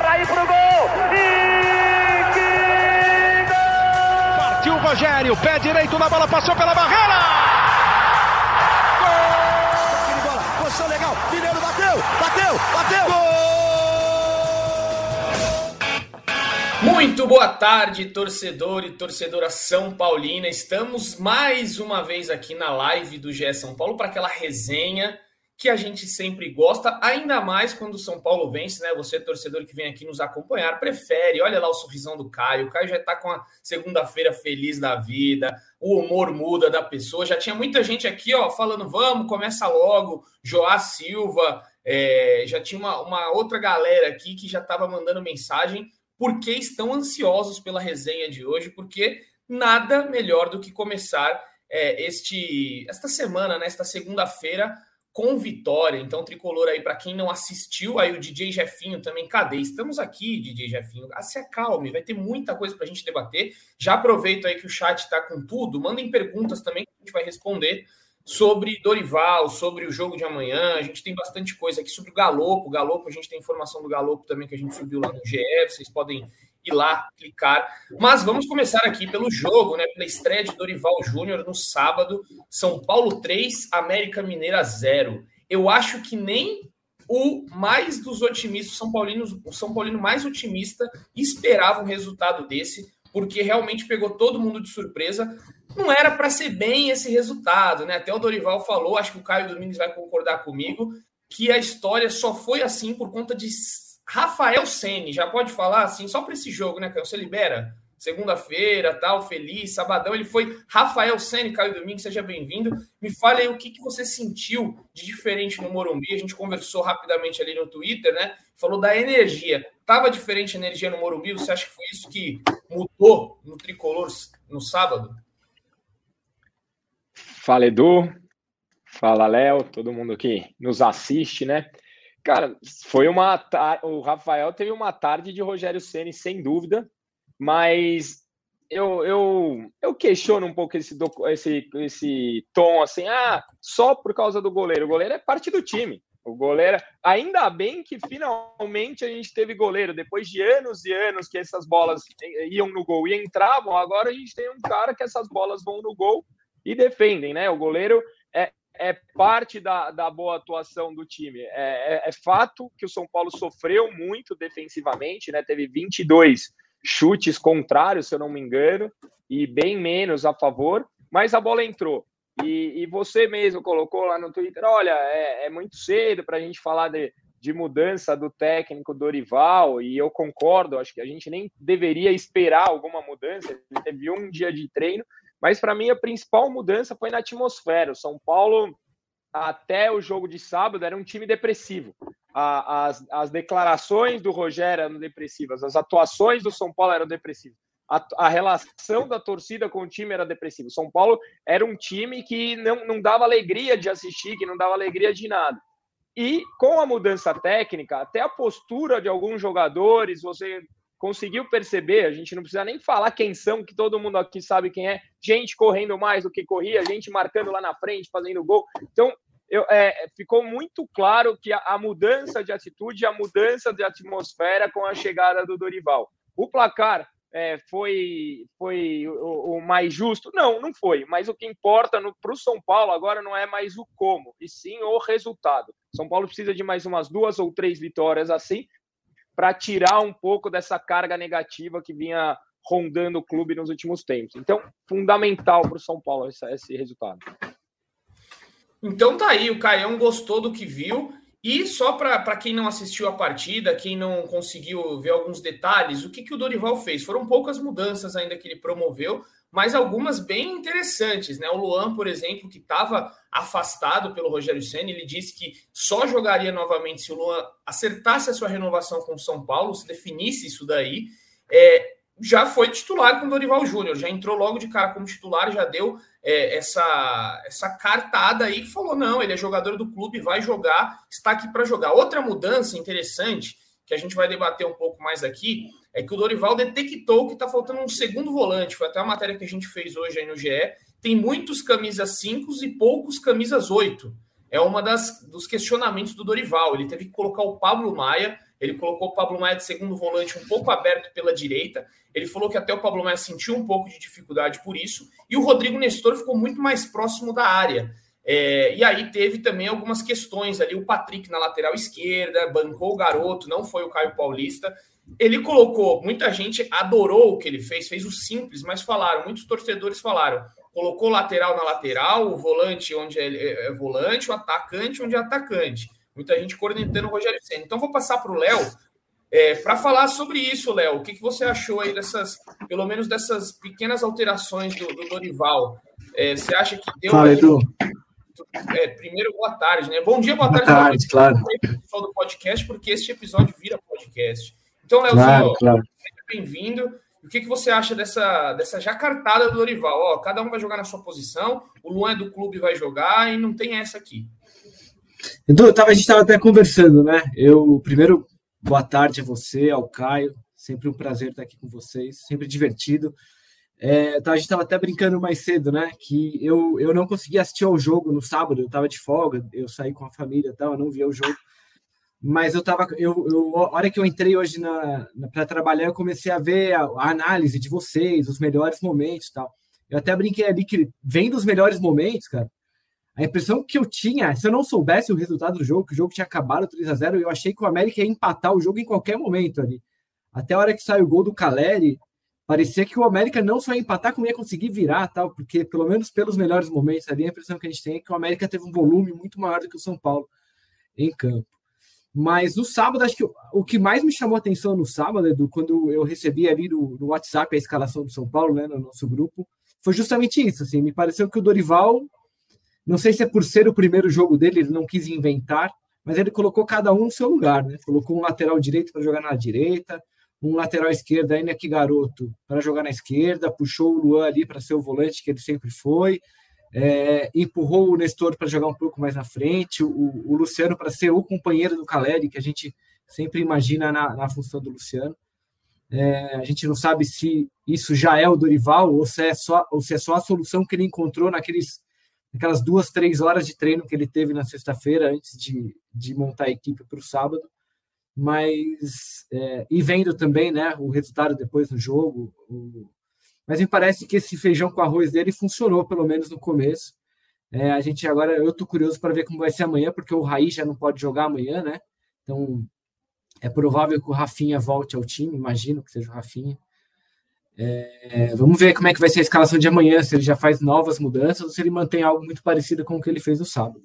Barra aí pro gol. E que gol! Partiu o Rogério, pé direito na bola, passou pela barreira. Gol! Bola, posição legal. Mineiro bateu, bateu, bateu. Gol! Muito boa tarde, torcedor e torcedora São Paulina. Estamos mais uma vez aqui na live do GE São Paulo para aquela resenha que a gente sempre gosta, ainda mais quando o São Paulo vence, né? Você, torcedor que vem aqui nos acompanhar, prefere. Olha lá o sorrisão do Caio. O Caio já está com a segunda-feira feliz da vida, o humor muda da pessoa. Já tinha muita gente aqui, ó, falando: vamos, começa logo. Joá Silva, é, já tinha uma, uma outra galera aqui que já estava mandando mensagem porque estão ansiosos pela resenha de hoje, porque nada melhor do que começar é, este esta semana, nesta né, segunda-feira, com vitória. Então, tricolor aí, para quem não assistiu, aí o DJ Jefinho também, cadê? Estamos aqui, DJ Jefinho. Ah, se acalme, vai ter muita coisa para a gente debater. Já aproveito aí que o chat está com tudo, mandem perguntas também que a gente vai responder sobre Dorival, sobre o jogo de amanhã. A gente tem bastante coisa aqui sobre o Galopo. O Galopo, a gente tem informação do Galopo também que a gente subiu lá no GE. Vocês podem ir lá, clicar. Mas vamos começar aqui pelo jogo, né? Pela estreia de Dorival Júnior no sábado. São Paulo 3, América Mineira 0. Eu acho que nem o mais dos otimistas, São Paulino, o São Paulino mais otimista, esperava um resultado desse, porque realmente pegou todo mundo de surpresa não era para ser bem esse resultado, né? Até o Dorival falou, acho que o Caio Domingos vai concordar comigo, que a história só foi assim por conta de Rafael Ceni. Já pode falar assim, só para esse jogo, né, Caio? Você libera? Segunda-feira, tal, feliz, sabadão, ele foi Rafael Ceni, Caio Domingos, seja bem-vindo. Me fale aí o que, que você sentiu de diferente no Morumbi. A gente conversou rapidamente ali no Twitter, né? Falou da energia. Tava diferente a energia no Morumbi? Você acha que foi isso que mudou no tricolor no sábado? Fala Edu, fala Léo, todo mundo que nos assiste, né? Cara, foi uma o Rafael teve uma tarde de Rogério Ceni sem dúvida, mas eu, eu, eu questiono um pouco esse, esse, esse tom assim, ah, só por causa do goleiro. O goleiro é parte do time. O goleiro, ainda bem que finalmente a gente teve goleiro, depois de anos e anos que essas bolas iam no gol e entravam, agora a gente tem um cara que essas bolas vão no gol e defendem, né? O goleiro é, é parte da, da boa atuação do time. É, é, é, fato que o São Paulo sofreu muito defensivamente, né? Teve 22 chutes contrários, se eu não me engano, e bem menos a favor, mas a bola entrou. E, e você mesmo colocou lá no Twitter: olha, é, é muito cedo para a gente falar de, de mudança do técnico Dorival, e eu concordo, acho que a gente nem deveria esperar alguma mudança. Ele teve um dia de treino, mas para mim a principal mudança foi na atmosfera. O São Paulo, até o jogo de sábado, era um time depressivo. As, as declarações do Rogério eram depressivas, as atuações do São Paulo eram depressivas. A, a, relação da torcida com o time era depressiva. O São Paulo era um time que não, não dava alegria de assistir, que não dava alegria de nada. E com a mudança técnica, até a postura de alguns jogadores, você conseguiu perceber, a gente não precisa nem falar quem são, que todo mundo aqui sabe quem é, gente correndo mais do que corria, gente marcando lá na frente, fazendo gol. Então, eu, é, ficou muito claro que a, a, mudança de atitude, a mudança de atmosfera com a chegada do Dorival. O placar é, foi, foi o, o, mais justo? Não, não foi. Mas o que importa para o São Paulo agora não é mais o como, e sim o resultado. São Paulo precisa de mais umas duas ou três vitórias assim para tirar um pouco dessa carga negativa que vinha rondando o clube nos últimos tempos. Então, fundamental para o São Paulo esse, esse resultado. Então tá aí, o Caião gostou do que viu. E só para quem não assistiu a partida, quem não conseguiu ver alguns detalhes, o que, que o Dorival fez? Foram poucas mudanças ainda que ele promoveu, mas algumas bem interessantes, né? O Luan, por exemplo, que estava afastado pelo Rogério Senna, ele disse que só jogaria novamente se o Luan acertasse a sua renovação com o São Paulo, se definisse isso daí. É, já foi titular com o Dorival Júnior, já entrou logo de cara como titular, já deu é, essa, essa cartada aí que falou: não, ele é jogador do clube, vai jogar, está aqui para jogar. Outra mudança interessante que a gente vai debater um pouco mais aqui é que o Dorival detectou que está faltando um segundo volante. Foi até a matéria que a gente fez hoje aí no GE. Tem muitos camisas 5 e poucos camisas 8. é uma das dos questionamentos do Dorival. Ele teve que colocar o Pablo Maia, ele colocou o Pablo Maia de segundo volante um pouco aberto pela direita. Ele falou que até o Pablo Maia sentiu um pouco de dificuldade por isso, e o Rodrigo Nestor ficou muito mais próximo da área. É, e aí teve também algumas questões ali, o Patrick na lateral esquerda, bancou o garoto, não foi o Caio Paulista. Ele colocou, muita gente adorou o que ele fez, fez o simples, mas falaram, muitos torcedores falaram, colocou lateral na lateral, o volante onde é, é, é volante, o atacante onde é atacante. Muita gente cornetando o Rogério Senna. Então vou passar para o Léo é, para falar sobre isso, Léo. O que, que, você achou aí dessas, pelo menos dessas pequenas alterações do, do Dorival? É, você acha que deu Fala, Edu. É, primeiro, boa tarde, né? Bom dia, boa, boa tarde. tarde claro. pessoal do podcast, porque este episódio vira podcast. Então, Léo, claro, claro. bem-vindo. O que, que você acha dessa, dessa já cartada do Dorival? Ó, cada um vai jogar na sua posição, o Luan é do clube vai jogar e não tem essa aqui. Edu, a gente estava até conversando, né? Eu, primeiro, boa tarde a você, ao Caio. Sempre um prazer estar aqui com vocês, sempre divertido. É, tá, a gente estava até brincando mais cedo, né? Que eu, eu não consegui assistir ao jogo no sábado, eu estava de folga, eu saí com a família, tal, eu não vi o jogo. Mas eu estava, eu, eu, a hora que eu entrei hoje na, na para trabalhar, eu comecei a ver a, a, análise de vocês, os melhores momentos, tal. Eu até brinquei ali que vem dos melhores momentos, cara. A impressão que eu tinha, se eu não soubesse o resultado do jogo, que o jogo tinha acabado 3 a 0 eu achei que o América ia empatar o jogo em qualquer momento ali. Até a hora que saiu o gol do Caleri, parecia que o América não só ia empatar, como ia conseguir virar, tal, porque pelo menos pelos melhores momentos ali, a impressão que a gente tem é que o América teve um volume muito maior do que o São Paulo em campo. Mas no sábado, acho que o, que mais me chamou a atenção no sábado, Edu, quando eu recebi ali no, no, WhatsApp a escalação do São Paulo, né, no nosso grupo, foi justamente isso. Assim, me pareceu que o Dorival, não sei se é por ser o primeiro jogo dele, ele não quis inventar, mas ele colocou cada um no seu lugar, né? Colocou um lateral direito para jogar na direita, um lateral esquerdo ainda que garoto para jogar na esquerda, puxou o Luan ali para ser o volante que ele sempre foi, é, empurrou o Nestor para jogar um pouco mais na frente, o, o Luciano para ser o companheiro do Caleri, que a gente sempre imagina na, na função do Luciano. É, a gente não sabe se isso já é o Dorival ou se é só, ou se é só a solução que ele encontrou naqueles, naquelas duas, três horas de treino que ele teve na sexta-feira antes de, de montar a equipe para o sábado mas é, e vendo também né, o resultado depois no jogo. O, mas me parece que esse feijão com arroz dele funcionou, pelo menos no começo. É, a gente agora, eu estou curioso para ver como vai ser amanhã, porque o Raí já não pode jogar amanhã, né? Então é provável que o Rafinha volte ao time, imagino que seja o Rafinha. É, vamos ver como é que vai ser a escalação de amanhã, se ele já faz novas mudanças ou se ele mantém algo muito parecido com o que ele fez no sábado.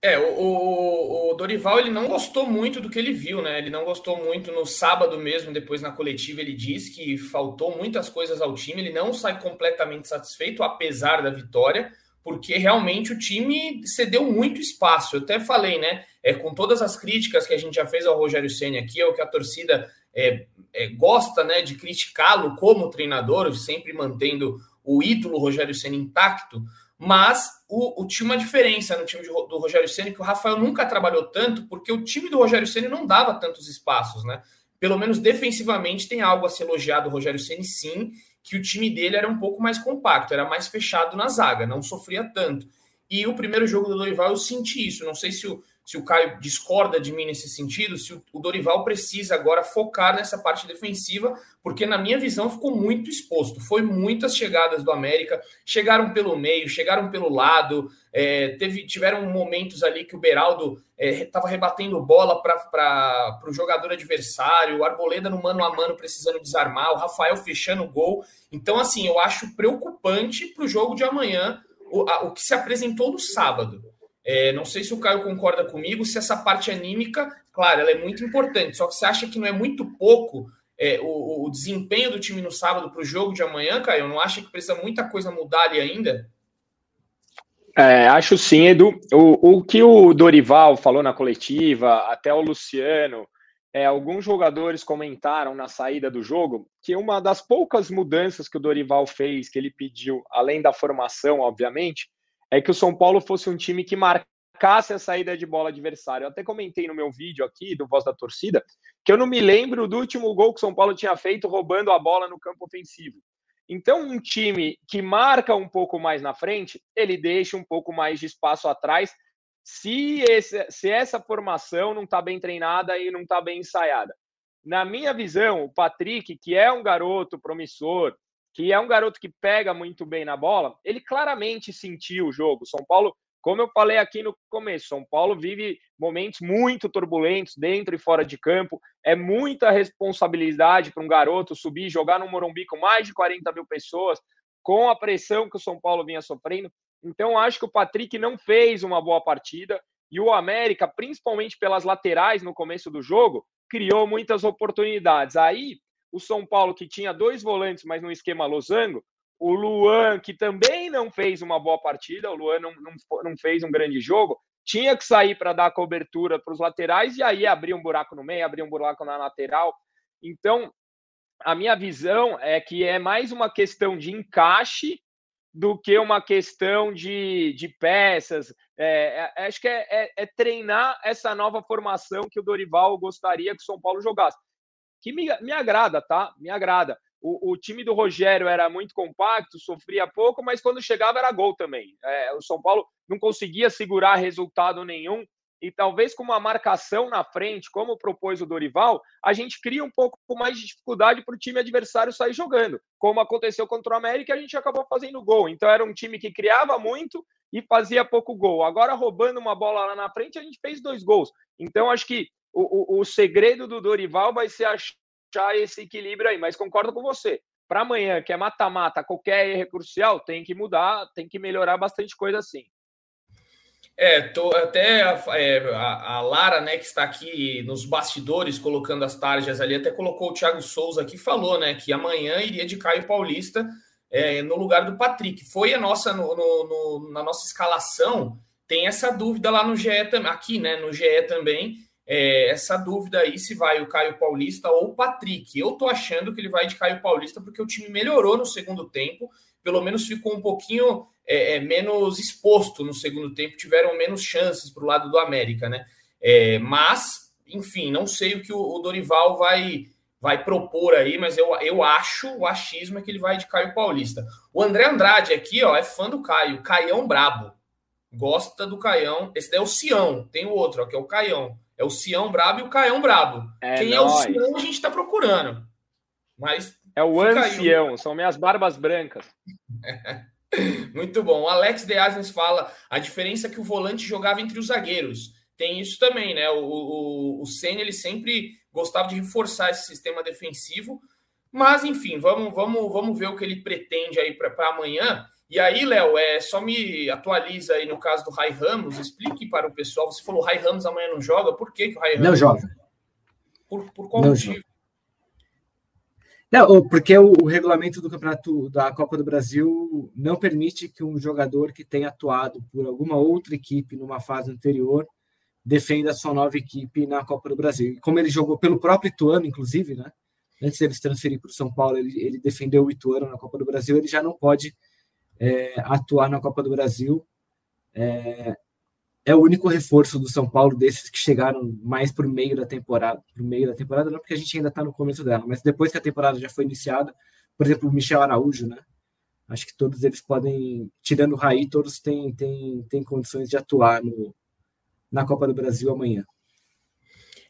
É, o, o, Dorival ele não gostou muito do que ele viu, né? Ele não gostou muito no sábado mesmo, depois na coletiva ele disse que faltou muitas coisas ao time, ele não sai completamente satisfeito, apesar da vitória, porque realmente o time cedeu muito espaço. Eu até falei, né? É, com todas as críticas que a gente já fez ao Rogério Senna aqui, é o que a torcida é, é, gosta né, de criticá-lo como treinador, sempre mantendo o ídolo Rogério Senna intacto. Mas o, o, tinha uma diferença no time de, do Rogério Ceni que o Rafael nunca trabalhou tanto, porque o time do Rogério Ceni não dava tantos espaços, né? Pelo menos defensivamente tem algo a ser elogiado do Rogério Ceni sim, que o time dele era um pouco mais compacto, era mais fechado na zaga, não sofria tanto. E o primeiro jogo do Dorival eu senti isso. Não sei se o, se o Caio discorda de mim nesse sentido, se o, Dorival precisa agora focar nessa parte defensiva, porque na minha visão ficou muito exposto. Foi muitas chegadas do América, chegaram pelo meio, chegaram pelo lado, é, teve, tiveram momentos ali que o Beraldo estava é, rebatendo bola para o jogador adversário, o Arboleda no mano a mano precisando desarmar, o Rafael fechando o gol. Então, assim, eu acho preocupante para o jogo de amanhã o, a, o que se apresentou no sábado. É, não sei se o Caio concorda comigo, se essa parte anímica, claro, ela é muito importante, só que você acha que não é muito pouco é, o, o, desempenho do time no sábado para o jogo de amanhã, Caio? Não acha que precisa muita coisa mudar ali ainda? É, acho sim, Edu. O, o que o Dorival falou na coletiva, até o Luciano, é, alguns jogadores comentaram na saída do jogo que uma das poucas mudanças que o Dorival fez, que ele pediu, além da formação, obviamente, é que o São Paulo fosse um time que marcasse a saída de bola adversário. Eu até comentei no meu vídeo aqui, do Voz da Torcida, que eu não me lembro do último gol que o São Paulo tinha feito roubando a bola no campo ofensivo. Então, um time que marca um pouco mais na frente, ele deixa um pouco mais de espaço atrás, se, esse, se essa formação não está bem treinada e não está bem ensaiada. Na minha visão, o Patrick, que é um garoto promissor, que é um garoto que pega muito bem na bola, ele claramente sentiu o jogo. São Paulo, como eu falei aqui no começo, São Paulo vive momentos muito turbulentos dentro e fora de campo. É muita responsabilidade para um garoto subir jogar no Morumbi com mais de 40 mil pessoas, com a pressão que o São Paulo vinha sofrendo. Então, acho que o Patrick não fez uma boa partida. E o América, principalmente pelas laterais no começo do jogo, criou muitas oportunidades. Aí, o São Paulo, que tinha dois volantes, mas no esquema losango, o Luan, que também não fez uma boa partida, o Luan não, não, não fez um grande jogo, tinha que sair para dar cobertura para os laterais e aí abrir um buraco no meio, abrir um buraco na lateral. Então, a minha visão é que é mais uma questão de encaixe do que uma questão de, de peças. É, é, acho que é, é, é, treinar essa nova formação que o Dorival gostaria que o São Paulo jogasse que me, me agrada, tá? Me agrada. O, o, time do Rogério era muito compacto, sofria pouco, mas quando chegava era gol também. É, o São Paulo não conseguia segurar resultado nenhum. E talvez com uma marcação na frente, como propôs o Dorival, a gente cria um pouco mais de dificuldade para o time adversário sair jogando. Como aconteceu contra o América, a gente acabou fazendo gol. Então era um time que criava muito e fazia pouco gol. Agora, roubando uma bola lá na frente, a gente fez dois gols. Então, acho que o, o, o segredo do Dorival vai ser achar esse equilíbrio aí, mas concordo com você. Para amanhã, que é mata-mata, qualquer erro é crucial, tem que mudar, tem que melhorar bastante coisa assim. É, tô, até a, é, a, a, Lara, né, que está aqui nos bastidores colocando as tarjas ali, até colocou o Thiago Souza aqui, falou, né, que amanhã iria de Caio Paulista é, no lugar do Patrick. Foi a nossa, no, no, no, na nossa escalação, tem essa dúvida lá no GE, aqui, né, no GE também, é, essa dúvida aí se vai o Caio Paulista ou o Patrick. Eu tô achando que ele vai de Caio Paulista porque o time melhorou no segundo tempo, pelo menos ficou um pouquinho é, é, menos exposto no segundo tempo, tiveram menos chances para o lado do América, né? É, mas, enfim, não sei o que o, o, Dorival vai vai propor aí, mas eu, eu acho, o achismo é que ele vai de Caio Paulista. O André Andrade aqui, ó, é fã do Caio, Caião Brabo. Gosta do Caião. Esse daí é o Sião, tem o outro, ó, que é o Caião. É o Sião Brabo e o Caião Brabo. É Quem nóis. é o Sião a gente está procurando. Mas. É o ancião, são minhas barbas brancas. Muito bom. O Alex De fala a diferença é que o volante jogava entre os zagueiros. Tem isso também, né? O, o, o Senna, ele sempre gostava de reforçar esse sistema defensivo. Mas, enfim, vamos, vamos, vamos ver o que ele pretende aí para amanhã. E aí, Léo, é, só me atualiza aí no caso do Rai Ramos, explique para o pessoal. Você falou Rai Ramos amanhã não joga, por que, que o Rai Ramos não joga? Por, por qual não motivo? Joga. Não, porque o, o, regulamento do campeonato da Copa do Brasil não permite que um jogador que tenha atuado por alguma outra equipe numa fase anterior defenda a sua nova equipe na Copa do Brasil. E como ele jogou pelo próprio Ituano, inclusive, né? Antes de se transferir para o São Paulo, ele, ele defendeu o Ituano na Copa do Brasil, ele já não pode é, atuar na Copa do Brasil. É, é, o único reforço do São Paulo desses que chegaram mais para o meio da temporada. Para meio da temporada, não porque a gente ainda está no começo dela, mas depois que a temporada já foi iniciada, por exemplo, o Michel Araújo, né? Acho que todos eles podem, tirando o Raí, todos têm, têm, têm condições de atuar no, na Copa do Brasil amanhã.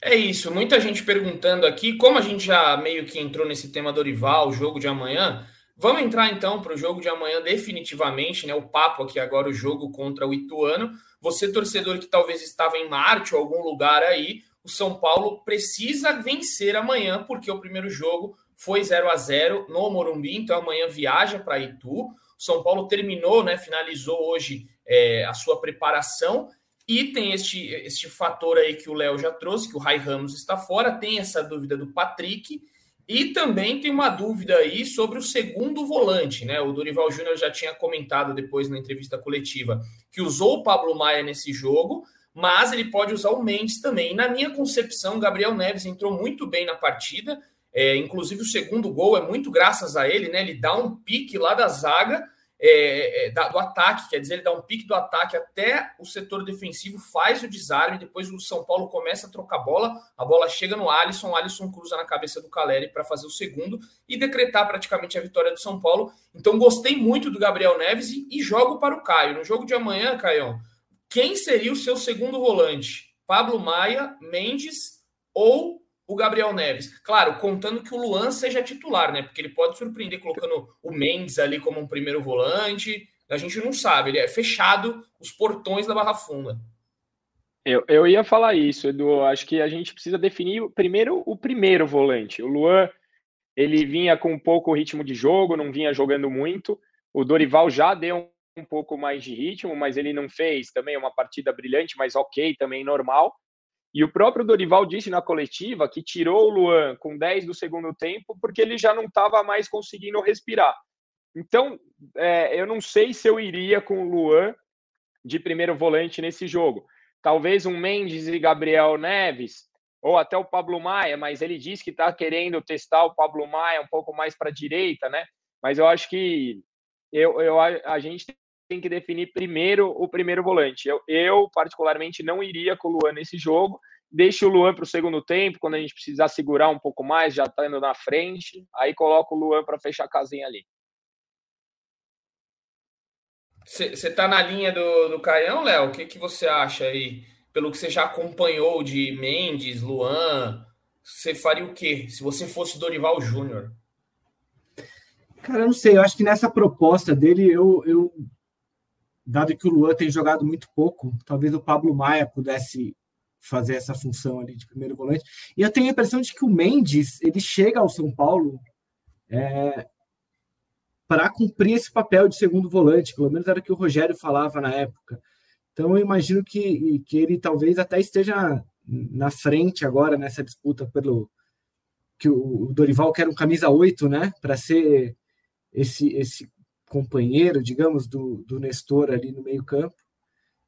É isso, muita gente perguntando aqui, como a gente já meio que entrou nesse tema Dorival, o jogo de amanhã, Vamos entrar então para o jogo de amanhã definitivamente, né? O papo aqui agora, o jogo contra o Ituano. Você, torcedor que talvez estava em Marte ou algum lugar aí, o São Paulo precisa vencer amanhã, porque o primeiro jogo foi 0 a 0 no Morumbi, então amanhã viaja para Itu. O São Paulo terminou, né? Finalizou hoje é, a sua preparação. E tem este, este fator aí que o Léo já trouxe, que o Rai Ramos está fora, tem essa dúvida do Patrick e também tem uma dúvida aí sobre o segundo volante, né? O Dorival Júnior já tinha comentado depois na entrevista coletiva que usou o Pablo Maia nesse jogo, mas ele pode usar o Mendes também. E na minha concepção, Gabriel Neves entrou muito bem na partida. É, inclusive, o segundo gol é muito graças a ele, né? Ele dá um pique lá da zaga é, é, do ataque, quer dizer, ele dá um pique do ataque até o setor defensivo, faz o desarme, depois o São Paulo começa a trocar bola, a bola chega no Alisson, o Alisson cruza na cabeça do Caleri para fazer o segundo e decretar praticamente a vitória do São Paulo. Então gostei muito do Gabriel Neves e, e jogo para o Caio. No jogo de amanhã, Caio, quem seria o seu segundo volante? Pablo Maia, Mendes ou o Gabriel Neves. Claro, contando que o Luan seja titular, né? Porque ele pode surpreender colocando o Mendes ali como um primeiro volante. A gente não sabe, ele é fechado os portões da Barra Funda. Eu, eu ia falar isso, Edu. Acho que a gente precisa definir primeiro o primeiro volante. O Luan, ele vinha com pouco ritmo de jogo, não vinha jogando muito. O Dorival já deu um pouco mais de ritmo, mas ele não fez também uma partida brilhante, mas ok, também normal. E o próprio Dorival disse na coletiva que tirou o Luan com 10 do segundo tempo porque ele já não estava mais conseguindo respirar. Então, é, eu não sei se eu iria com o Luan de primeiro volante nesse jogo. Talvez um Mendes e Gabriel Neves, ou até o Pablo Maia, mas ele disse que está querendo testar o Pablo Maia um pouco mais para a direita, né? Mas eu acho que eu, eu, a gente tem que definir primeiro o primeiro volante. Eu, eu particularmente, não iria com o Luan nesse jogo. Deixe o Luan para o segundo tempo, quando a gente precisar segurar um pouco mais, já está indo na frente. Aí coloca o Luan para fechar a casinha ali. Você está na linha do, do Caião, Léo? O que, que você acha aí? Pelo que você já acompanhou de Mendes, Luan, você faria o quê se você fosse Dorival Júnior? Cara, eu não sei. Eu acho que nessa proposta dele, eu, eu dado que o Luan tem jogado muito pouco, talvez o Pablo Maia pudesse fazer essa função ali de primeiro volante. E eu tenho a impressão de que o Mendes ele chega ao São Paulo é, para cumprir esse papel de segundo volante, pelo menos era o que o Rogério falava na época. Então eu imagino que, que ele talvez até esteja na frente agora nessa disputa pelo que o Dorival quer um camisa 8, né, para ser esse esse companheiro, digamos, do, do Nestor ali no meio-campo,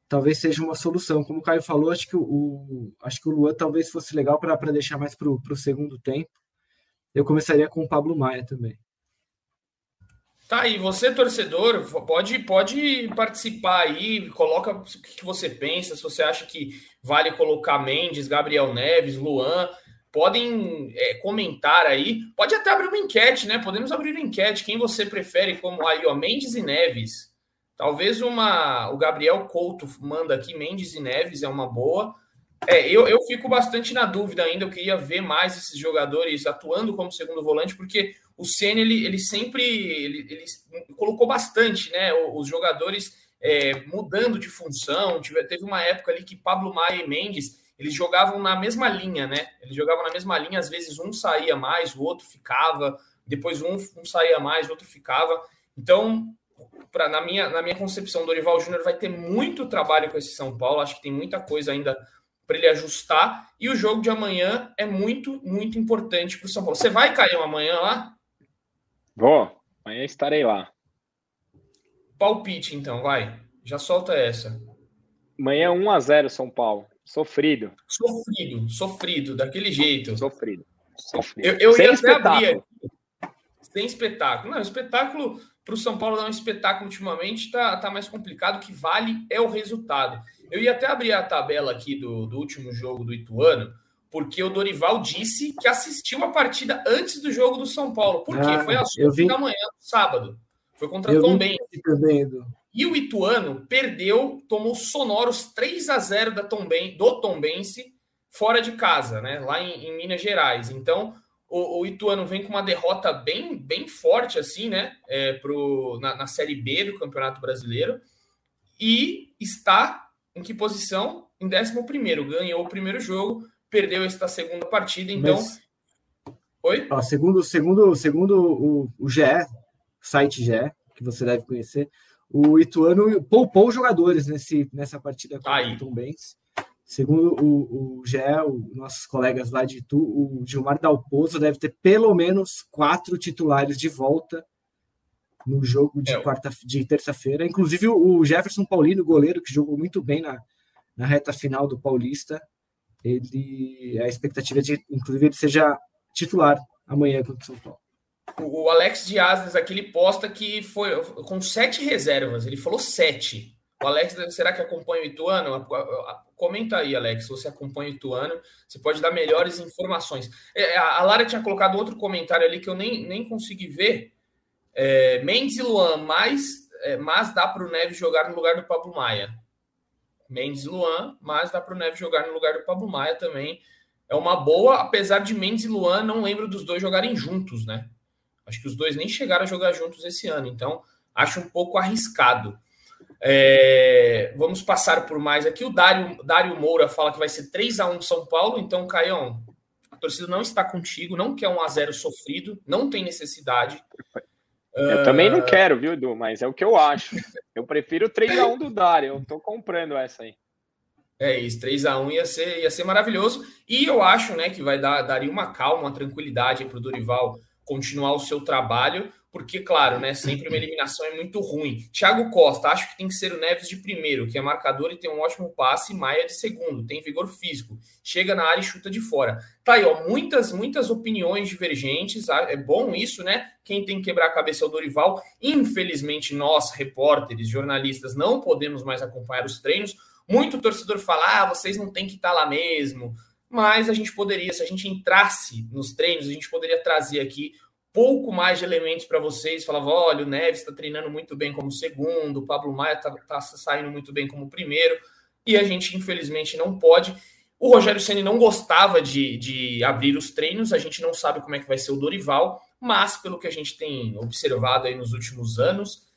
talvez seja uma solução. Como o Caio falou, acho que o, o acho que o Luan talvez fosse legal para deixar mais para o segundo tempo. Eu começaria com o Pablo Maia também. Tá, e você, torcedor, pode, pode participar aí, coloca o que você pensa, se você acha que vale colocar Mendes, Gabriel Neves, Luan podem é, comentar aí. Pode até abrir uma enquete, né? Podemos abrir uma enquete. Quem você prefere como aí, ó, Mendes e Neves? Talvez uma. O Gabriel Couto manda aqui, Mendes e Neves é uma boa. É, eu, eu fico bastante na dúvida ainda. Eu queria ver mais esses jogadores atuando como segundo volante, porque o Senna ele, ele sempre ele, ele colocou bastante, né? Os jogadores é, mudando de função. Teve uma época ali que Pablo Maia e Mendes eles jogavam na mesma linha, né? Eles jogavam na mesma linha, às vezes um saía mais, o outro ficava, depois um, um saía mais, o outro ficava. Então, pra, na, minha, na minha concepção, Dorival Júnior vai ter muito trabalho com esse São Paulo, acho que tem muita coisa ainda para ele ajustar. E o jogo de amanhã é muito, muito importante para o São Paulo. Você vai cair amanhã lá? Vou, amanhã estarei lá. Palpite, então, vai. Já solta essa. Amanhã 1 a 0 São Paulo. Sofrido. Sofrido, sofrido, daquele jeito. Sofrido. Sofrido. Eu, eu Sem ia espetáculo. Sem espetáculo. Não, espetáculo para o São Paulo dar um espetáculo ultimamente está tá mais complicado. O que vale é o resultado. Eu ia até abrir a tabela aqui do, do último jogo do Ituano, porque o Dorival disse que assistiu a partida antes do jogo do São Paulo. Por quê? Ah, Foi às 8 da manhã, sábado. Foi contra o Tom Benz. E o Ituano perdeu, tomou sonoros 3 a 0 da do Tombense fora de casa, né? Lá em, em Minas Gerais. Então, o, o, Ituano vem com uma derrota bem, bem forte, assim, né? É, pro, na, na Série B do Campeonato Brasileiro. E está em que posição? Em 11. Ganhou o primeiro jogo, perdeu esta segunda partida. Então. Mas... Oi? Ó, segundo, segundo, segundo o, o GE, site GE, que você deve conhecer, o Ituano poupou jogadores nesse, nessa partida contra o Tom Benz. Segundo o, o GE, os nossos colegas lá de Itu, o Gilmar Dalpozo deve ter pelo menos quatro titulares de volta no jogo de, é. quarta, de terça-feira. Inclusive o Jefferson Paulino, goleiro, que jogou muito bem na, na reta final do Paulista. Ele, a expectativa é de, inclusive, ele seja titular amanhã contra o São Paulo. O, o Alex Dias, aqui, ele posta que foi com sete reservas. Ele falou sete. O Alex, será que acompanha o Ituano? Comenta aí, Alex, se você acompanha o Ituano. Você pode dar melhores informações. É, a Lara tinha colocado outro comentário ali que eu nem, nem consegui ver. É, Mendes e Luan, mas, é, mas dá para o Neves jogar no lugar do Pablo Maia. Mendes e Luan, mas dá para o Neves jogar no lugar do Pablo Maia também. É uma boa, apesar de Mendes e Luan, não lembro dos dois jogarem juntos, né? Acho que os dois nem chegaram a jogar juntos esse ano, então acho um pouco arriscado. É, vamos passar por mais aqui. O Dário, Dário Moura fala que vai ser 3 a 1 São Paulo. Então, Caião, a torcida não está contigo, não quer um a 0 sofrido, não tem necessidade. Eu uh... também não quero, viu, Edu? Mas é o que eu acho. Eu prefiro 3 a 1 do Dário. Eu tô comprando essa aí. É isso, 3 a 1 ia ser, ia ser maravilhoso. E eu acho né, que vai dar daria uma calma, uma tranquilidade para o Dorival continuar o seu trabalho porque, claro, né, sempre uma eliminação é muito ruim. Thiago Costa, acho que tem que ser o Neves de primeiro, que é marcador e tem um ótimo passe, Maia de segundo, tem vigor físico, chega na área e chuta de fora. Tá aí, ó, muitas, muitas opiniões divergentes, ah, é bom isso, né? Quem tem que quebrar a cabeça é o Dorival. Infelizmente, nós, repórteres, jornalistas, não podemos mais acompanhar os treinos. Muito torcedor fala, ah, vocês não têm que estar lá mesmo. Mas a gente poderia, se a gente entrasse nos treinos, a gente poderia trazer aqui pouco mais de elementos para vocês. Falava, olha, o Neves está treinando muito bem como segundo, o Pablo Maia está tá saindo muito bem como primeiro, e a gente, infelizmente, não pode. O Rogério Ceni não gostava de, de abrir os treinos, a gente não sabe como é que vai ser o Dorival, mas pelo que a gente tem observado aí nos últimos anos,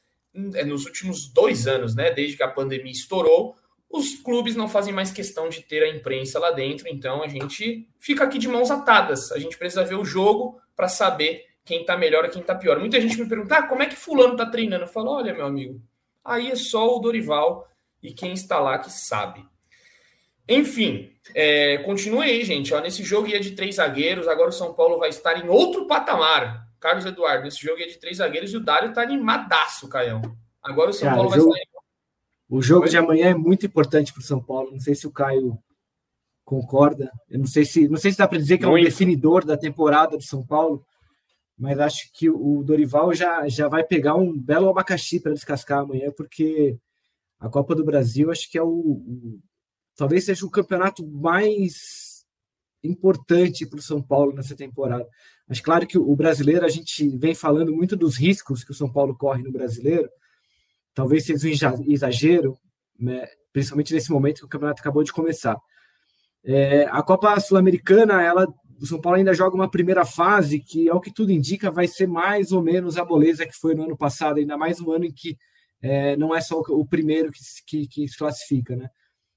é, nos últimos dois anos, né, desde que a pandemia estourou, os clubes não fazem mais questão de ter a imprensa lá dentro, então a gente fica aqui de mãos atadas. A gente precisa ver o jogo para saber quem tá melhor e quem tá pior. Muita gente me pergunta, ah, como é que fulano tá treinando? Eu falo, olha, meu amigo, aí é só o Dorival e quem está lá que sabe. Enfim, é, continue aí, gente. Ó, nesse jogo ia de três zagueiros, agora o São Paulo vai estar em outro patamar. Carlos Eduardo, nesse jogo ia de três zagueiros e o Dário tá animadaço, Caião. Agora o São Cara, Paulo vai jogo, estar em... O jogo de amanhã é muito importante para o São Paulo. Não sei se o Caio concorda. Eu não sei se não sei se dá para dizer que é um definidor da temporada do São Paulo, mas acho que o Dorival já, já vai pegar um belo abacaxi para descascar amanhã, porque a Copa do Brasil acho que é o, o talvez seja o campeonato mais importante para o São Paulo nessa temporada. Mas claro que o brasileiro, a gente vem falando muito dos riscos que o São Paulo corre no brasileiro, talvez seja um exagero, né? principalmente nesse momento que o campeonato acabou de começar. É, a Copa Sul-Americana, ela o São Paulo ainda joga uma primeira fase que, ao que tudo indica, vai ser mais ou menos a moleza que foi no ano passado, ainda mais um ano em que é, não é só o primeiro que, que, que, se classifica, né?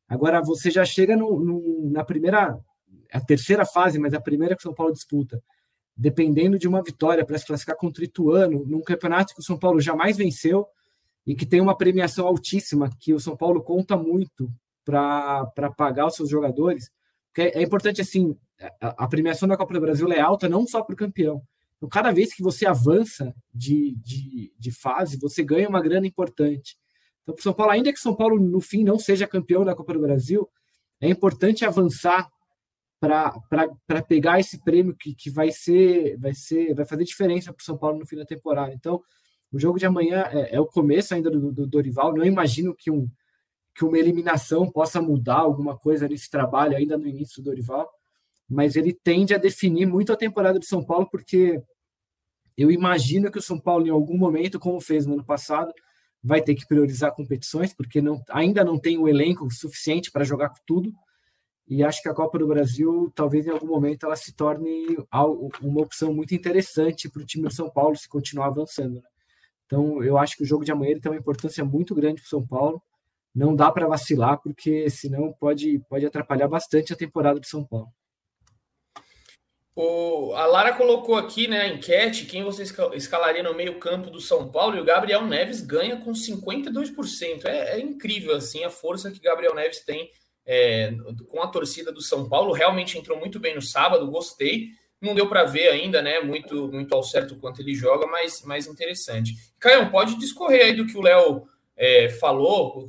Agora você já chega no, no, na primeira, a terceira fase, mas a primeira que o São Paulo disputa, dependendo de uma vitória para se classificar contra o Ituano, num campeonato que o São Paulo jamais venceu e que tem uma premiação altíssima, que o São Paulo conta muito para pagar os seus jogadores. É, é importante assim, a, premiação da Copa do Brasil é alta não só para o campeão. Então, cada vez que você avança de, de, de fase, você ganha uma grana importante. Então, para o São Paulo, ainda que São Paulo, no fim, não seja campeão da Copa do Brasil, é importante avançar para pegar esse prêmio que, que vai ser vai ser vai fazer diferença para o São Paulo no fim da temporada. Então, o jogo de amanhã é, é o começo ainda do, do, Dorival. Não imagino que, um, que uma eliminação possa mudar alguma coisa nesse trabalho ainda no início do Dorival mas ele tende a definir muito a temporada de São Paulo, porque eu imagino que o São Paulo, em algum momento, como fez no ano passado, vai ter que priorizar competições, porque não, ainda não tem o elenco suficiente para jogar com tudo. E acho que a Copa do Brasil, talvez em algum momento, ela se torne uma opção muito interessante para o time do São Paulo se continuar avançando. Né? Então, eu acho que o jogo de amanhã tem uma importância muito grande para o São Paulo. Não dá para vacilar, porque senão pode, pode atrapalhar bastante a temporada do São Paulo. O, a Lara colocou aqui né, a enquete quem você escalaria no meio-campo do São Paulo e o Gabriel Neves ganha com 52%. É, é incrível assim a força que Gabriel Neves tem é, com a torcida do São Paulo. Realmente entrou muito bem no sábado, gostei. Não deu para ver ainda, né? Muito, muito ao certo quanto ele joga, mas mais interessante. Caio, pode discorrer aí do que o Léo é, falou,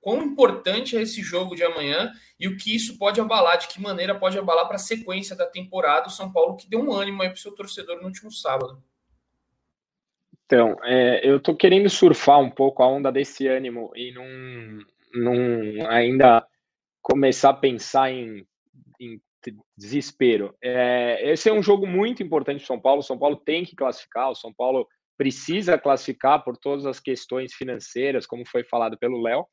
quão importante é esse jogo de amanhã e o que isso pode abalar, de que maneira pode abalar para a sequência da temporada do São Paulo, que deu um ânimo aí para o seu torcedor no último sábado. Então, é, eu tô querendo surfar um pouco a onda desse ânimo e não, não ainda começar a pensar em, em desespero. É, esse é um jogo muito importante para São Paulo. O São Paulo tem que classificar. O São Paulo precisa classificar por todas as questões financeiras, como foi falado pelo Léo.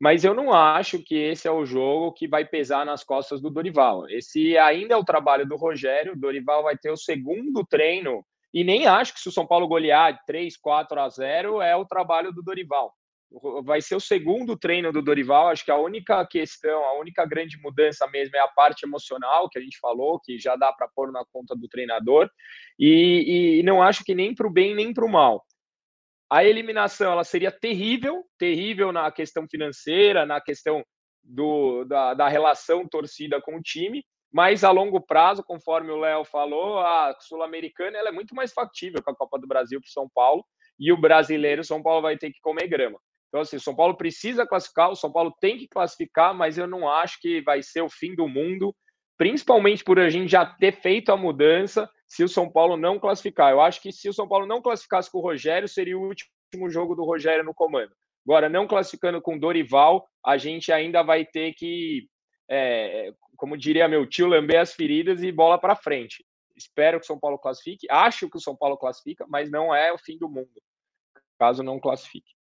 Mas eu não acho que esse é o jogo que vai pesar nas costas do Dorival. Esse ainda é o trabalho do Rogério. O Dorival vai ter o segundo treino. E nem acho que se o São Paulo golear 3, 4 a 0 é o trabalho do Dorival vai ser o segundo treino do Dorival. Acho que a única questão, a única grande mudança mesmo é a parte emocional que a gente falou, que já dá para pôr na conta do treinador. E, e não acho que nem para o bem nem para o mal. A eliminação ela seria terrível, terrível na questão financeira, na questão do, da, da relação torcida com o time, mas a longo prazo, conforme o Léo falou, a Sul-Americana é muito mais factível que a Copa do Brasil para o São Paulo e o brasileiro, São Paulo vai ter que comer grama. Então, assim, o São Paulo precisa classificar, o São Paulo tem que classificar, mas eu não acho que vai ser o fim do mundo, principalmente por a gente já ter feito a mudança se o São Paulo não classificar. Eu acho que se o São Paulo não classificasse com o Rogério, seria o último jogo do Rogério no comando. Agora, não classificando com Dorival, a gente ainda vai ter que, é, como diria meu tio, lamber as feridas e bola para frente. Espero que o São Paulo classifique, acho que o São Paulo classifica, mas não é o fim do mundo, caso não classifique.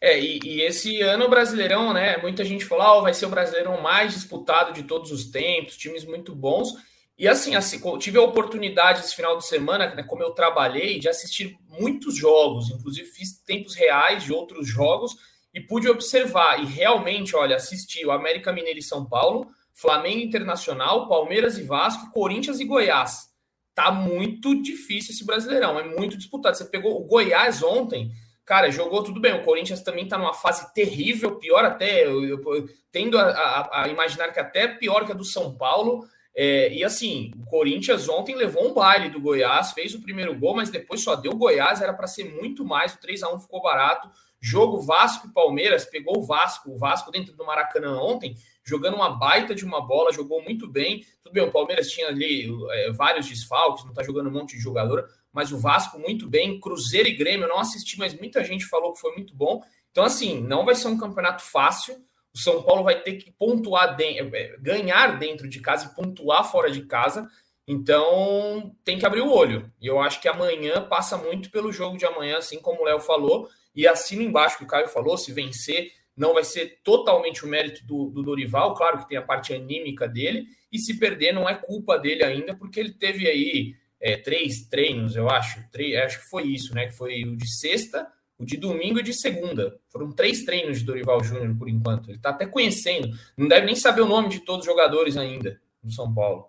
É, e, e, esse ano o Brasileirão, né? Muita gente falou, oh, vai ser o Brasileirão mais disputado de todos os tempos, times muito bons. E assim, assim tive a oportunidade esse final de semana, né, como eu trabalhei, de assistir muitos jogos, inclusive fiz tempos reais de outros jogos e pude observar. E realmente, olha, assisti o América Mineiro e São Paulo, Flamengo Internacional, Palmeiras e Vasco, Corinthians e Goiás. Tá muito difícil esse Brasileirão, é muito disputado. Você pegou o Goiás ontem Cara, jogou tudo bem. O Corinthians também está numa fase terrível, pior até. Eu, eu, tendo a, a, a, imaginar que até pior que a do São Paulo. É, e assim, o Corinthians ontem levou um baile do Goiás, fez o primeiro gol, mas depois só deu Goiás, era para ser muito mais. O 3 a 1 ficou barato. Jogo Vasco e Palmeiras, pegou o Vasco, o Vasco dentro do Maracanã ontem, jogando uma baita de uma bola, jogou muito bem. Tudo bem, o Palmeiras tinha ali é, vários desfalques, não está jogando um monte de jogador, mas o Vasco muito bem, Cruzeiro e Grêmio eu não assisti, mas muita gente falou que foi muito bom. Então, assim, não vai ser um campeonato fácil. O São Paulo vai ter que pontuar, de, é, ganhar dentro de casa e pontuar fora de casa. Então, tem que abrir o olho. E eu acho que amanhã passa muito pelo jogo de amanhã, assim como o Léo falou. E assina embaixo que o Caio falou: se vencer, não vai ser totalmente o mérito do, do Dorival. Claro que tem a parte anímica dele. E se perder, não é culpa dele ainda, porque ele teve aí é, três treinos, eu acho. Três, acho que foi isso, né? Que foi o de sexta, o de domingo e de segunda. Foram três treinos de Dorival Júnior por enquanto. Ele está até conhecendo. Não deve nem saber o nome de todos os jogadores ainda do São Paulo.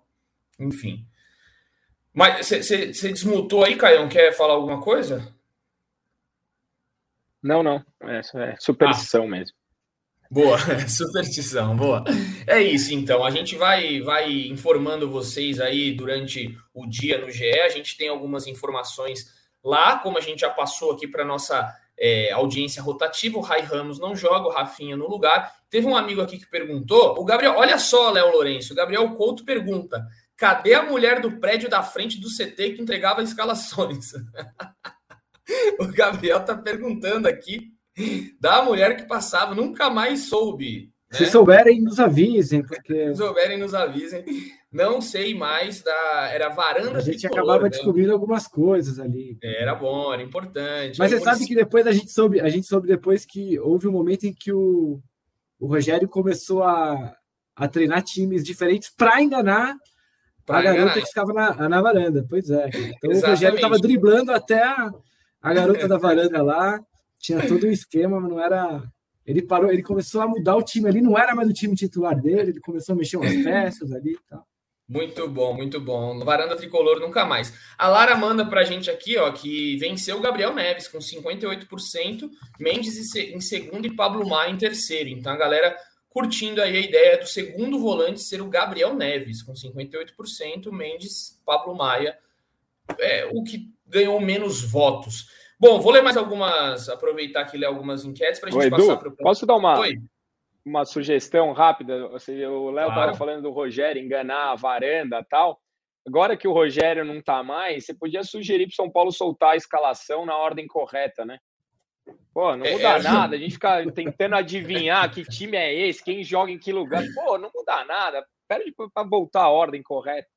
Enfim. Mas você desmutou aí, Caião? Quer falar alguma coisa? Não, não. É, é superstição ah. mesmo. Boa, superstição, boa. É isso, então. A gente vai, vai informando vocês aí durante o dia no GE. A gente tem algumas informações lá, como a gente já passou aqui para nossa é, audiência rotativa. O Rai Ramos não joga, o Rafinha no lugar. Teve um amigo aqui que perguntou. O Gabriel, olha só, Léo Lourenço. O Gabriel Couto pergunta: cadê a mulher do prédio da frente do CT que entregava escalações? o Gabriel tá perguntando aqui da mulher que passava, nunca mais soube. Né? Se souberem, nos avisem, porque. Se souberem, nos avisem. Não sei mais da. Era varanda. A gente tricolor, acabava né? descobrindo algumas coisas ali. Era bom, era importante. Mas você sabe que depois a gente soube, a gente soube depois que houve um momento em que o, o Rogério começou a, a treinar times diferentes para enganar pra a garota enganar. que ficava na, na varanda. Pois é. Então o Rogério estava driblando até a, a garota da varanda lá tinha todo um esquema, mas não era. Ele parou, ele começou a mudar o time ali, não era mais o time titular dele, ele começou a mexer umas peças ali e tal. Muito bom, muito bom. Varanda tricolor nunca mais. A Lara manda pra gente aqui, ó, que venceu o Gabriel Neves com 58%, Mendes em segundo e Pablo Maia em terceiro. Então a galera curtindo aí a ideia do segundo volante ser o Gabriel Neves com 58%, Mendes, Pablo Maia, é o que ganhou menos votos. Bom, vou ler mais algumas, aproveitar aqui ler algumas enquetes para a gente Oi, passar para o. Posso dar uma, uma sugestão rápida? O Léo estava falando do Rogério enganar a varanda tal. agora que o Rogério não tá mais, você podia sugerir para São Paulo soltar a escalação na ordem correta, né? Pô, não muda é, é... nada. A gente fica tentando adivinhar que time é esse, quem joga em que lugar. Pô, não muda nada. Pede para voltar a ordem correta.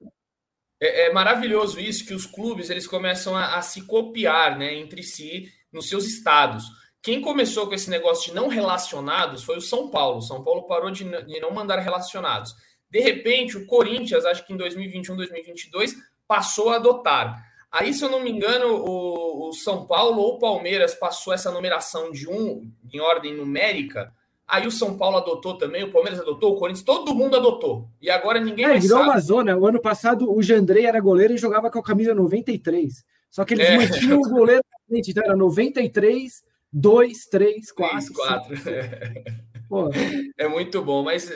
É, é, maravilhoso isso que os clubes eles começam a, a, se copiar, né, entre si nos seus estados. Quem começou com esse negócio de não relacionados foi o São Paulo. São Paulo parou de, não mandar relacionados. De repente, o Corinthians, acho que em 2021, 2022, passou a adotar. Aí, se eu não me engano, o, o, São Paulo ou o Palmeiras passou essa numeração de um em ordem numérica. Aí o São Paulo adotou também, o Palmeiras adotou, o Corinthians, todo mundo adotou. E agora ninguém é, mais virou sabe. uma zona. O ano passado o Jandrei era goleiro e jogava com a camisa 93. Só que eles é. mantinham o goleiro na frente, então era 93, 2, 3, 4. 4. É muito bom, mas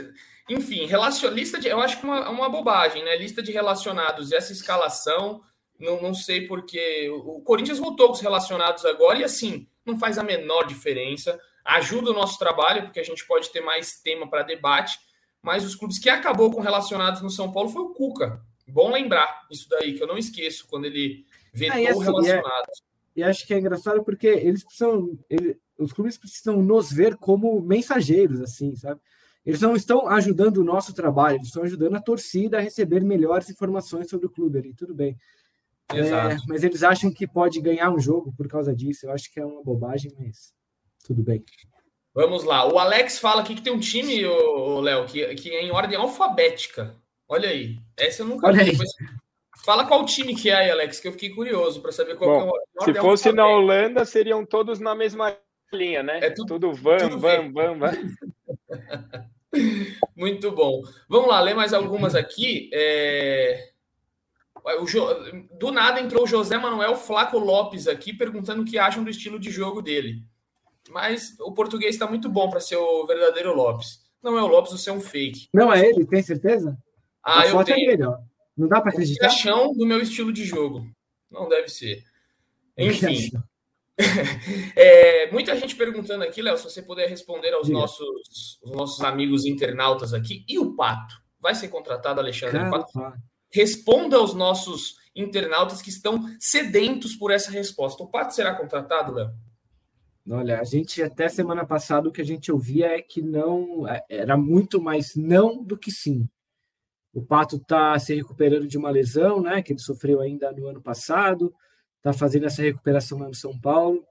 enfim, relacion... lista de. Eu acho que é uma, uma bobagem, né? Lista de relacionados, essa escalação não, não sei porque. O Corinthians voltou com os relacionados agora e assim, não faz a menor diferença. Ajuda o nosso trabalho, porque a gente pode ter mais tema para debate. Mas os clubes que acabou com relacionados no São Paulo foi o Cuca. Bom lembrar isso daí, que eu não esqueço, quando ele vetou ah, assim, relacionados. É, e acho que é engraçado porque eles precisam. Ele, os clubes precisam nos ver como mensageiros, assim, sabe? Eles não estão ajudando o nosso trabalho, eles estão ajudando a torcida a receber melhores informações sobre o clube ali, tudo bem. É, mas eles acham que pode ganhar um jogo por causa disso. Eu acho que é uma bobagem, mas tudo bem. Vamos lá. O Alex fala aqui que tem um time, o Léo, que, que é em ordem alfabética. Olha aí. Essa eu nunca Olha vi. Fala qual time que é aí, Alex, que eu fiquei curioso para saber qual Bom, é Se fosse na Holanda, seriam todos na mesma linha, né? É tudo, tudo van, tudo van, van, van. Muito bom. Vamos lá, ler mais algumas aqui. É... Jo... Do nada entrou o José Manuel Flaco Lopes aqui perguntando o que acham do estilo de jogo dele. Mas o português está muito bom para ser o verdadeiro Lopes. Não é o Lopes, você é um fake. Não é ele, tem certeza? Ah, eu é tenho. É Não dá para acreditar. chão do meu estilo de jogo. Não deve ser. Enfim. é, muita gente perguntando aqui, Léo, se você puder responder aos nossos, os nossos amigos internautas aqui. E o Pato? Vai ser contratado, Alexandre? Claro, Pato? Responda aos nossos internautas que estão sedentos por essa resposta. O Pato será contratado, Léo? Olha, a gente até semana passada o que a gente ouvia é que não é, era muito mais não do que sim. O Pato está se recuperando de uma lesão, né, que ele sofreu ainda no ano passado, está fazendo essa recuperação lá no São Paulo.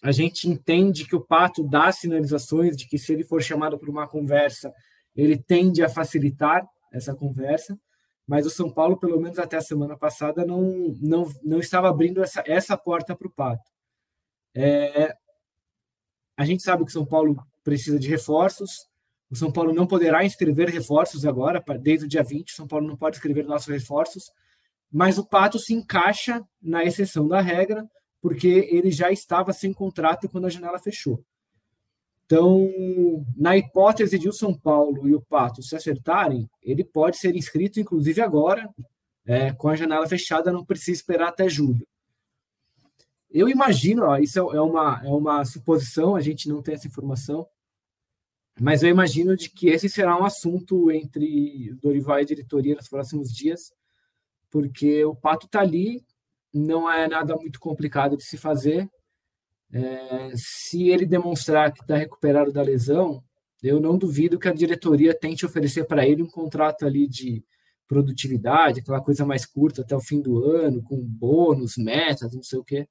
A gente entende que o Pato dá sinalizações de que se ele for chamado para uma conversa, ele tende a facilitar essa conversa mas o São Paulo, pelo menos até a semana passada, não, não, não estava abrindo essa, essa porta para o Pato. É, a gente sabe que o São Paulo precisa de reforços, o São Paulo não poderá inscrever reforços agora, desde o dia 20, o São Paulo não pode escrever nossos reforços, mas o Pato se encaixa na exceção da regra, porque ele já estava sem contrato quando a janela fechou. Então, na hipótese de o São Paulo e o Pato se acertarem, ele pode ser inscrito, inclusive agora, é, com a janela fechada, não precisa esperar até julho. Eu imagino, ó, isso é uma, é uma suposição, a gente não tem essa informação, mas eu imagino de que esse será um assunto entre Dorival e a diretoria nos próximos dias, porque o Pato está ali, não é nada muito complicado de se fazer, é, se ele demonstrar que está recuperado da lesão, eu não duvido que a diretoria tente oferecer para ele um contrato ali de produtividade, aquela coisa mais curta até o fim do ano, com bônus, metas, não sei o quê.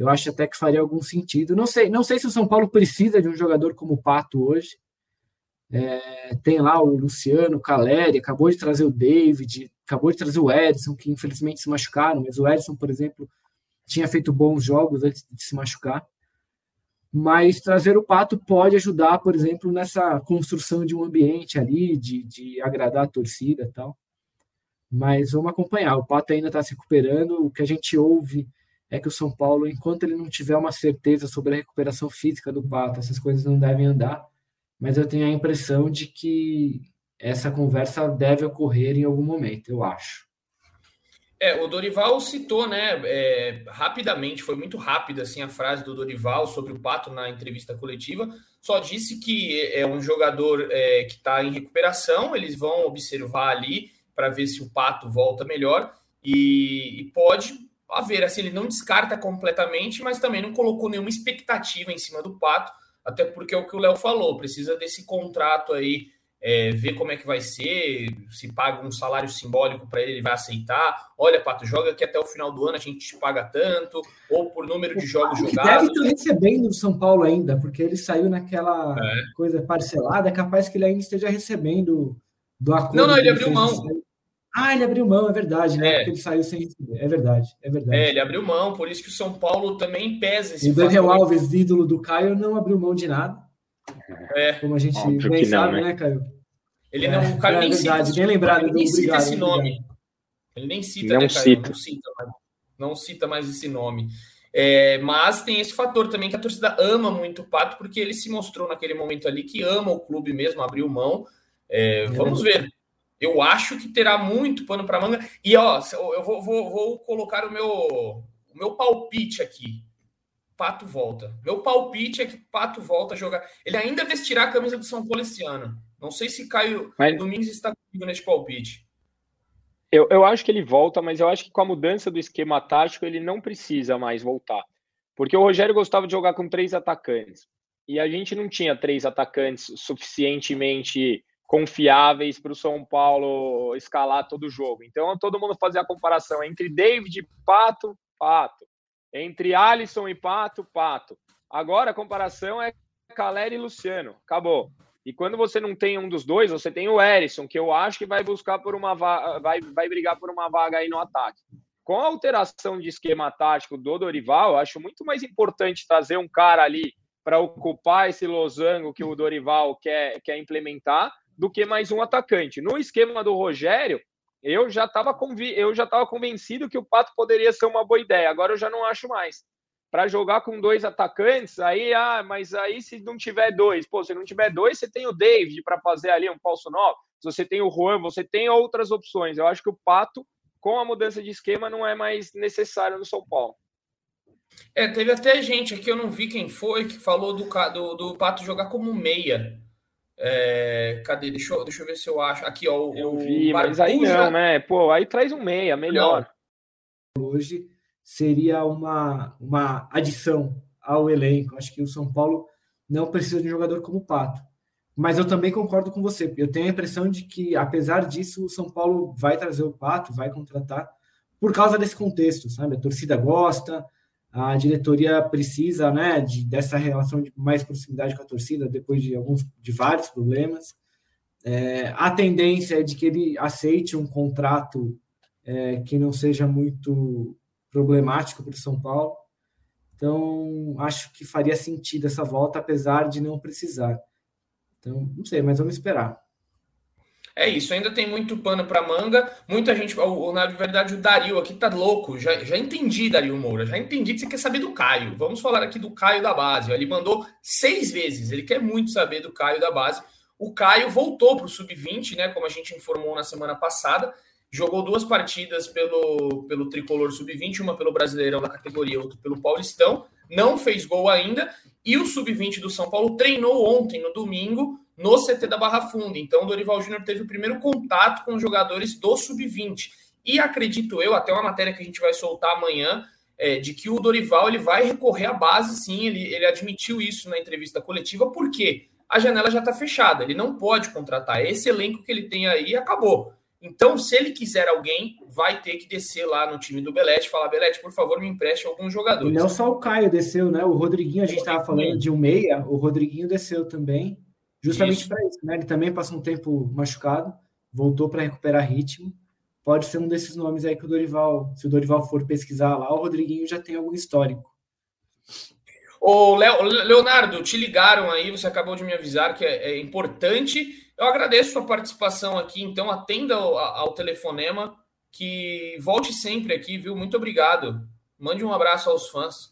Eu acho até que faria algum sentido. Não sei, não sei se o São Paulo precisa de um jogador como o Pato hoje. É, tem lá o Luciano, o Caleri, acabou de trazer o David, acabou de trazer o Edson, que infelizmente se machucaram, mas o Edson, por exemplo, tinha feito bons jogos antes de se machucar. Mas trazer o Pato pode ajudar, por exemplo, nessa construção de um ambiente ali, de, de agradar a torcida e tal. Mas vamos acompanhar. O Pato ainda está se recuperando. O que a gente ouve é que o São Paulo, enquanto ele não tiver uma certeza sobre a recuperação física do Pato, essas coisas não devem andar. Mas eu tenho a impressão de que essa conversa deve ocorrer em algum momento, eu acho. É, o Dorival citou, né, é, rapidamente, foi muito rápida assim a frase do Dorival sobre o Pato na entrevista coletiva. Só disse que é um jogador é, que está em recuperação, eles vão observar ali para ver se o Pato volta melhor. E, e, pode haver, assim, ele não descarta completamente, mas também não colocou nenhuma expectativa em cima do Pato, até porque é o que o Léo falou, precisa desse contrato aí é, ver como é que vai ser, se paga um salário simbólico para ele, ele vai aceitar. Olha, Pato, joga que até o final do ano a gente te paga tanto, ou por número de jogos jogados. Deve estar recebendo do São Paulo ainda, porque ele saiu naquela é. coisa parcelada, é capaz que ele ainda esteja recebendo do acordo. Não, não, ele abriu mão. Ah, ele abriu mão, é verdade, né? É. Porque ele saiu sem receber. É verdade, é verdade. É, ele abriu mão, por isso que o São Paulo também pesa esse O Daniel Alves, ídolo do Caio, não abriu mão de nada. É. Como a gente Óbvio bem sabe, não, né? né, Caio? Ele não, é, o Caio é nem verdade, cita, bem lembrado, ele nem cita obrigado, esse nome. Ele nem cita, não né, Cita. Não cita, mais, não cita mais esse nome. É, mas tem esse fator também que a torcida ama muito o Pato, porque ele se mostrou naquele momento ali que ama o clube mesmo, abriu mão. É, vamos ver. Eu acho que terá muito pano para manga. E ó, eu vou, vou, vou colocar o meu, o meu palpite aqui. Pato volta. Meu palpite é que Pato volta a jogar. Ele ainda vestirá a camisa do São Paulo esse ano. Não sei se Caio mas... Domingos está comigo nesse palpite. Eu, eu acho que ele volta, mas eu acho que com a mudança do esquema tático ele não precisa mais voltar. Porque o Rogério gostava de jogar com três atacantes. E a gente não tinha três atacantes suficientemente confiáveis para o São Paulo escalar todo o jogo. Então todo mundo fazia a comparação entre David e Pato, Pato. Entre Alisson e Pato, Pato. Agora a comparação é Caleri e Luciano. Acabou. E quando você não tem um dos dois, você tem o Erisson, que eu acho que vai buscar por uma vai, vai brigar por uma vaga aí no ataque. Com a alteração de esquema tático do Dorival, eu acho muito mais importante trazer um cara ali para ocupar esse losango que o Dorival quer, quer implementar do que mais um atacante. No esquema do Rogério, eu já estava convi eu já estava convencido que o Pato poderia ser uma boa ideia. Agora eu já não acho mais. Para jogar com dois atacantes, aí, ah, mas aí se não tiver dois, pô, se não tiver dois, você tem o David para fazer ali um falso novo. Se você tem o Juan, você tem outras opções. Eu acho que o Pato, com a mudança de esquema, não é mais necessário no São Paulo. É, teve até gente aqui, eu não vi quem foi, que falou do, do, do Pato jogar como meia. É, cadê? Deixa eu, deixa eu ver se eu acho. Aqui, ó. eu vi, mas aí não, né? Pô, aí traz um meia, melhor. Hoje seria uma, uma adição ao elenco. Acho que o São Paulo não precisa de um jogador como o Pato. Mas eu também concordo com você. Eu tenho a impressão de que, apesar disso, o São Paulo vai trazer o Pato, vai contratar, por causa desse contexto, sabe? A torcida gosta, a diretoria precisa né, de, dessa relação de mais proximidade com a torcida depois de alguns de vários problemas. É, a tendência é de que ele aceite um contrato é, que não seja muito problemático para o São Paulo. Então, acho que faria sentido essa volta, apesar de não precisar. Então, não sei, mas vamos esperar. É isso, ainda tem muito pano para manga. Muita gente, ou, na verdade, o Dario aqui tá louco. Já, já entendi, Dario Moura. Já entendi que você quer saber do Caio. Vamos falar aqui do Caio da base. Ele mandou seis vezes. Ele quer muito saber do Caio da base. O Caio voltou para o sub-20, né? Como a gente informou na semana passada. Jogou duas partidas pelo, pelo tricolor sub-20, uma pelo Brasileirão da categoria, outra pelo Paulistão. Não fez gol ainda. E o sub-20 do São Paulo treinou ontem, no domingo, no CT da Barra Funda. Então, o Dorival Júnior teve o primeiro contato com os jogadores do Sub-20. E acredito eu, até uma matéria que a gente vai soltar amanhã, é, de que o Dorival ele vai recorrer à base, sim. Ele, ele admitiu isso na entrevista coletiva, porque a janela já está fechada. Ele não pode contratar. Esse elenco que ele tem aí acabou. Então, se ele quiser alguém, vai ter que descer lá no time do Belete e falar: Belete, por favor, me empreste alguns jogadores. E não só o Caio desceu, né? O Rodriguinho, a gente estava falando de um meia, o Rodriguinho desceu também. Justamente para isso, né? Ele também passou um tempo machucado, voltou para recuperar ritmo. Pode ser um desses nomes aí que o Dorival, se o Dorival for pesquisar lá, o Rodriguinho já tem algum histórico. Ô, Leonardo, te ligaram aí, você acabou de me avisar que é, é importante. Eu agradeço sua participação aqui, então atenda ao, ao telefonema, que volte sempre aqui, viu? Muito obrigado. Mande um abraço aos fãs.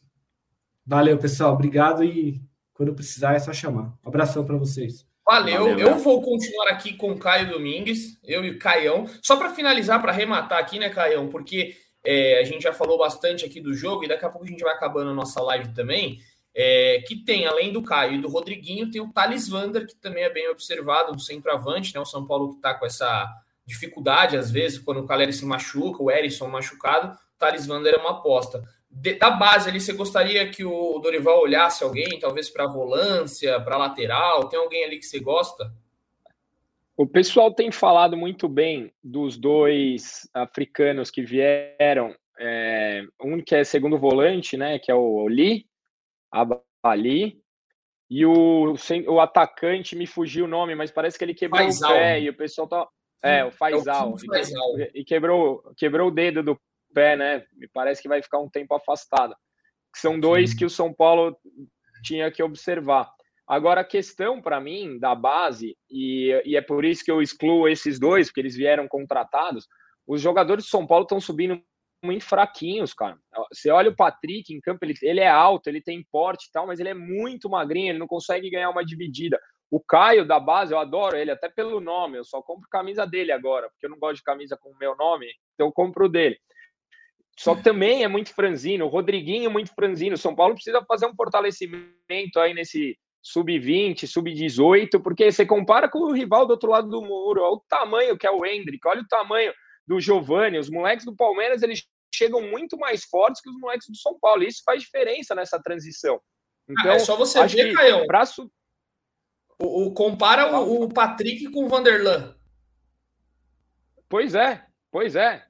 Valeu, pessoal. Obrigado e quando precisar, é só chamar. Um abração para vocês. Valeu. Valeu. Eu vou continuar aqui com o Caio Domingues, eu e o Caião. Só para finalizar, para arrematar aqui, né, Caião? Porque é, a gente já falou bastante aqui do jogo e daqui a pouco a gente vai acabando a nossa live também. É, que tem, além do Caio e do Rodriguinho, tem o Thales Vander, que também é bem observado, um centroavante, né? O São Paulo que está com essa dificuldade, às vezes, quando o Caleri se machuca, o Erisson machucado, o Thales Vander é uma aposta. De, da base ali, você gostaria que o Dorival olhasse alguém, talvez para volância, para lateral? Tem alguém ali que você gosta? O pessoal tem falado muito bem dos dois africanos que vieram. É, um que é segundo volante, né? Que é o Lee, Abali, e o, o atacante me fugiu o nome, mas parece que ele quebrou Faisal. o pé e o pessoal tá. É, o Faisal. É e, quebrou, quebrou o dedo do pé, né? Me parece que vai ficar um tempo afastado. São dois que o São Paulo tinha que observar. Agora, a questão para mim da base, e, e é por isso que eu excluo esses dois, porque eles vieram contratados, os jogadores de São Paulo estão subindo muito fraquinhos, cara. Você olha o Patrick em campo, ele, ele é alto, ele tem porte e tal, mas ele é muito magrinho, ele não consegue ganhar uma dividida. O Caio da base, eu adoro ele, até pelo nome, eu só compro camisa dele agora, porque eu não gosto de camisa com o meu nome, então eu compro o dele. Só que também é muito franzino, o Rodriguinho é muito franzino. São Paulo precisa fazer um fortalecimento aí nesse sub-20, sub-18, porque você compara com o rival do outro lado do muro, olha o tamanho que é o Hendrick, olha o tamanho do Giovani, os moleques do Palmeiras, eles chegam muito mais fortes que os moleques do São Paulo. Isso faz diferença nessa transição. Então, ah, é só você ver, Caio. Braço... O, o, compara o, o, Patrick com o Vanderlan. Pois é, pois é.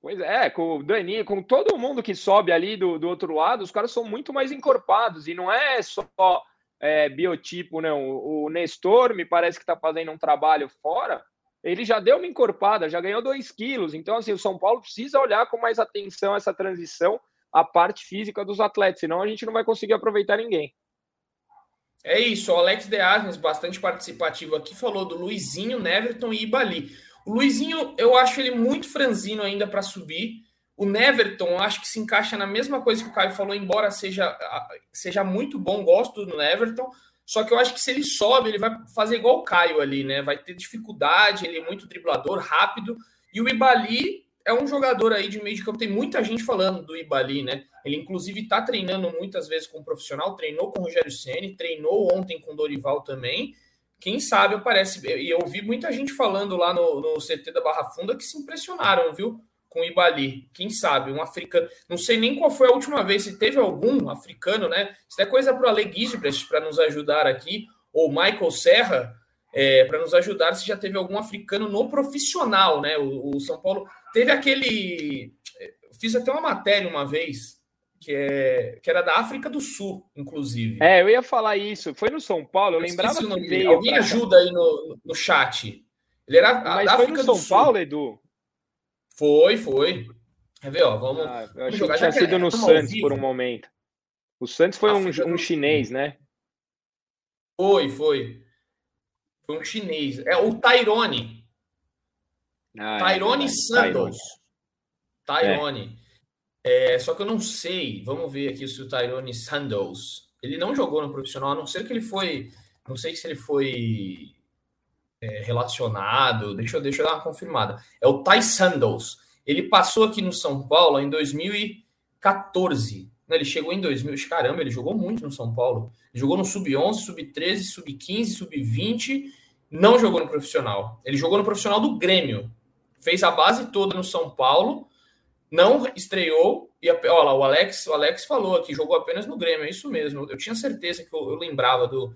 Pois é, com o Dani, com todo mundo que sobe ali do, do outro lado, os caras são muito mais encorpados. E não é só é, biotipo, não. O, o Nestor me parece que está fazendo um trabalho fora ele já deu uma encorpada, já ganhou 2 quilos. Então, assim, o São Paulo precisa olhar com mais atenção essa transição, a parte física dos atletas, senão a gente não vai conseguir aproveitar ninguém. É isso, o Alex De Asnes, bastante participativo aqui, falou do Luizinho, Neverton e Ibali. O Luizinho, eu acho ele muito franzino ainda para subir. O Neverton, eu acho que se encaixa na mesma coisa que o Caio falou, embora seja, seja muito bom, gosto do Neverton, só que eu acho que se ele sobe, ele vai fazer igual o Caio ali, né? Vai ter dificuldade, ele é muito driblador, rápido. E o Ibali é um jogador aí de meio de campo. Tem muita gente falando do Ibali, né? Ele, inclusive, está treinando muitas vezes com um profissional, treinou com o Rogério Ceni, treinou ontem com o Dorival também. Quem sabe aparece. E eu vi muita gente falando lá no, no CT da Barra Funda que se impressionaram, viu? Com o Ibali. Quem sabe? Um africano. Não sei nem qual foi a última vez, se teve algum africano, né? Isso é coisa para o Ale Gisbrecht para nos ajudar aqui, ou Michael Serra, é, para nos ajudar se já teve algum africano no profissional, né? O, o, São Paulo teve aquele. Fiz até uma matéria uma vez. Que, é, que era da África do Sul, inclusive. É, eu ia falar isso. Foi no São Paulo, eu, eu lembrava que veio. Alguém ajuda aí no, no chat. Ele era Mas da África no São Paulo, Edu? Foi, foi. Quer ver, ó? Vamos, ah, eu jogar. que tinha sido no Santos por um momento. O Santos foi um, um chinês, né? Foi, foi. Foi um chinês. É o Tyrone. Ah, é Tyrone é, Santos. Tyrone. É. é. só que eu não sei. Vamos ver aqui se o Tyrone Santos. Ele não jogou no profissional, a não ser que ele foi. Não sei se ele foi é, relacionado. Deixa eu, deixa eu dar uma confirmada. É o Ty Sandals. Ele passou aqui no São Paulo em 2014. Ele chegou em 2000. Caramba, ele jogou muito no São Paulo. Ele jogou no Sub-11, Sub-13, Sub-15, Sub-20. Não jogou no profissional. Ele jogou no profissional do Grêmio. Fez a base toda no São Paulo. Não estreou. E olha lá, o Alex, o Alex falou aqui, jogou apenas no Grêmio. É isso mesmo. Eu tinha certeza que eu, eu lembrava do,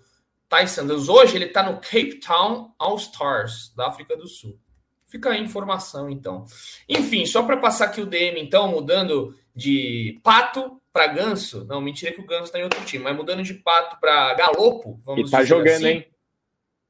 Ty Sanders. Hoje ele está no Cape Town All Stars, da África do Sul. Fica aí a informação, então. Enfim, só para passar aqui o DM, então, mudando de pato para ganso. Não, mentira que o ganso está em outro time, mas mudando de pato para galopo, vamos e tá jogando, assim. hein?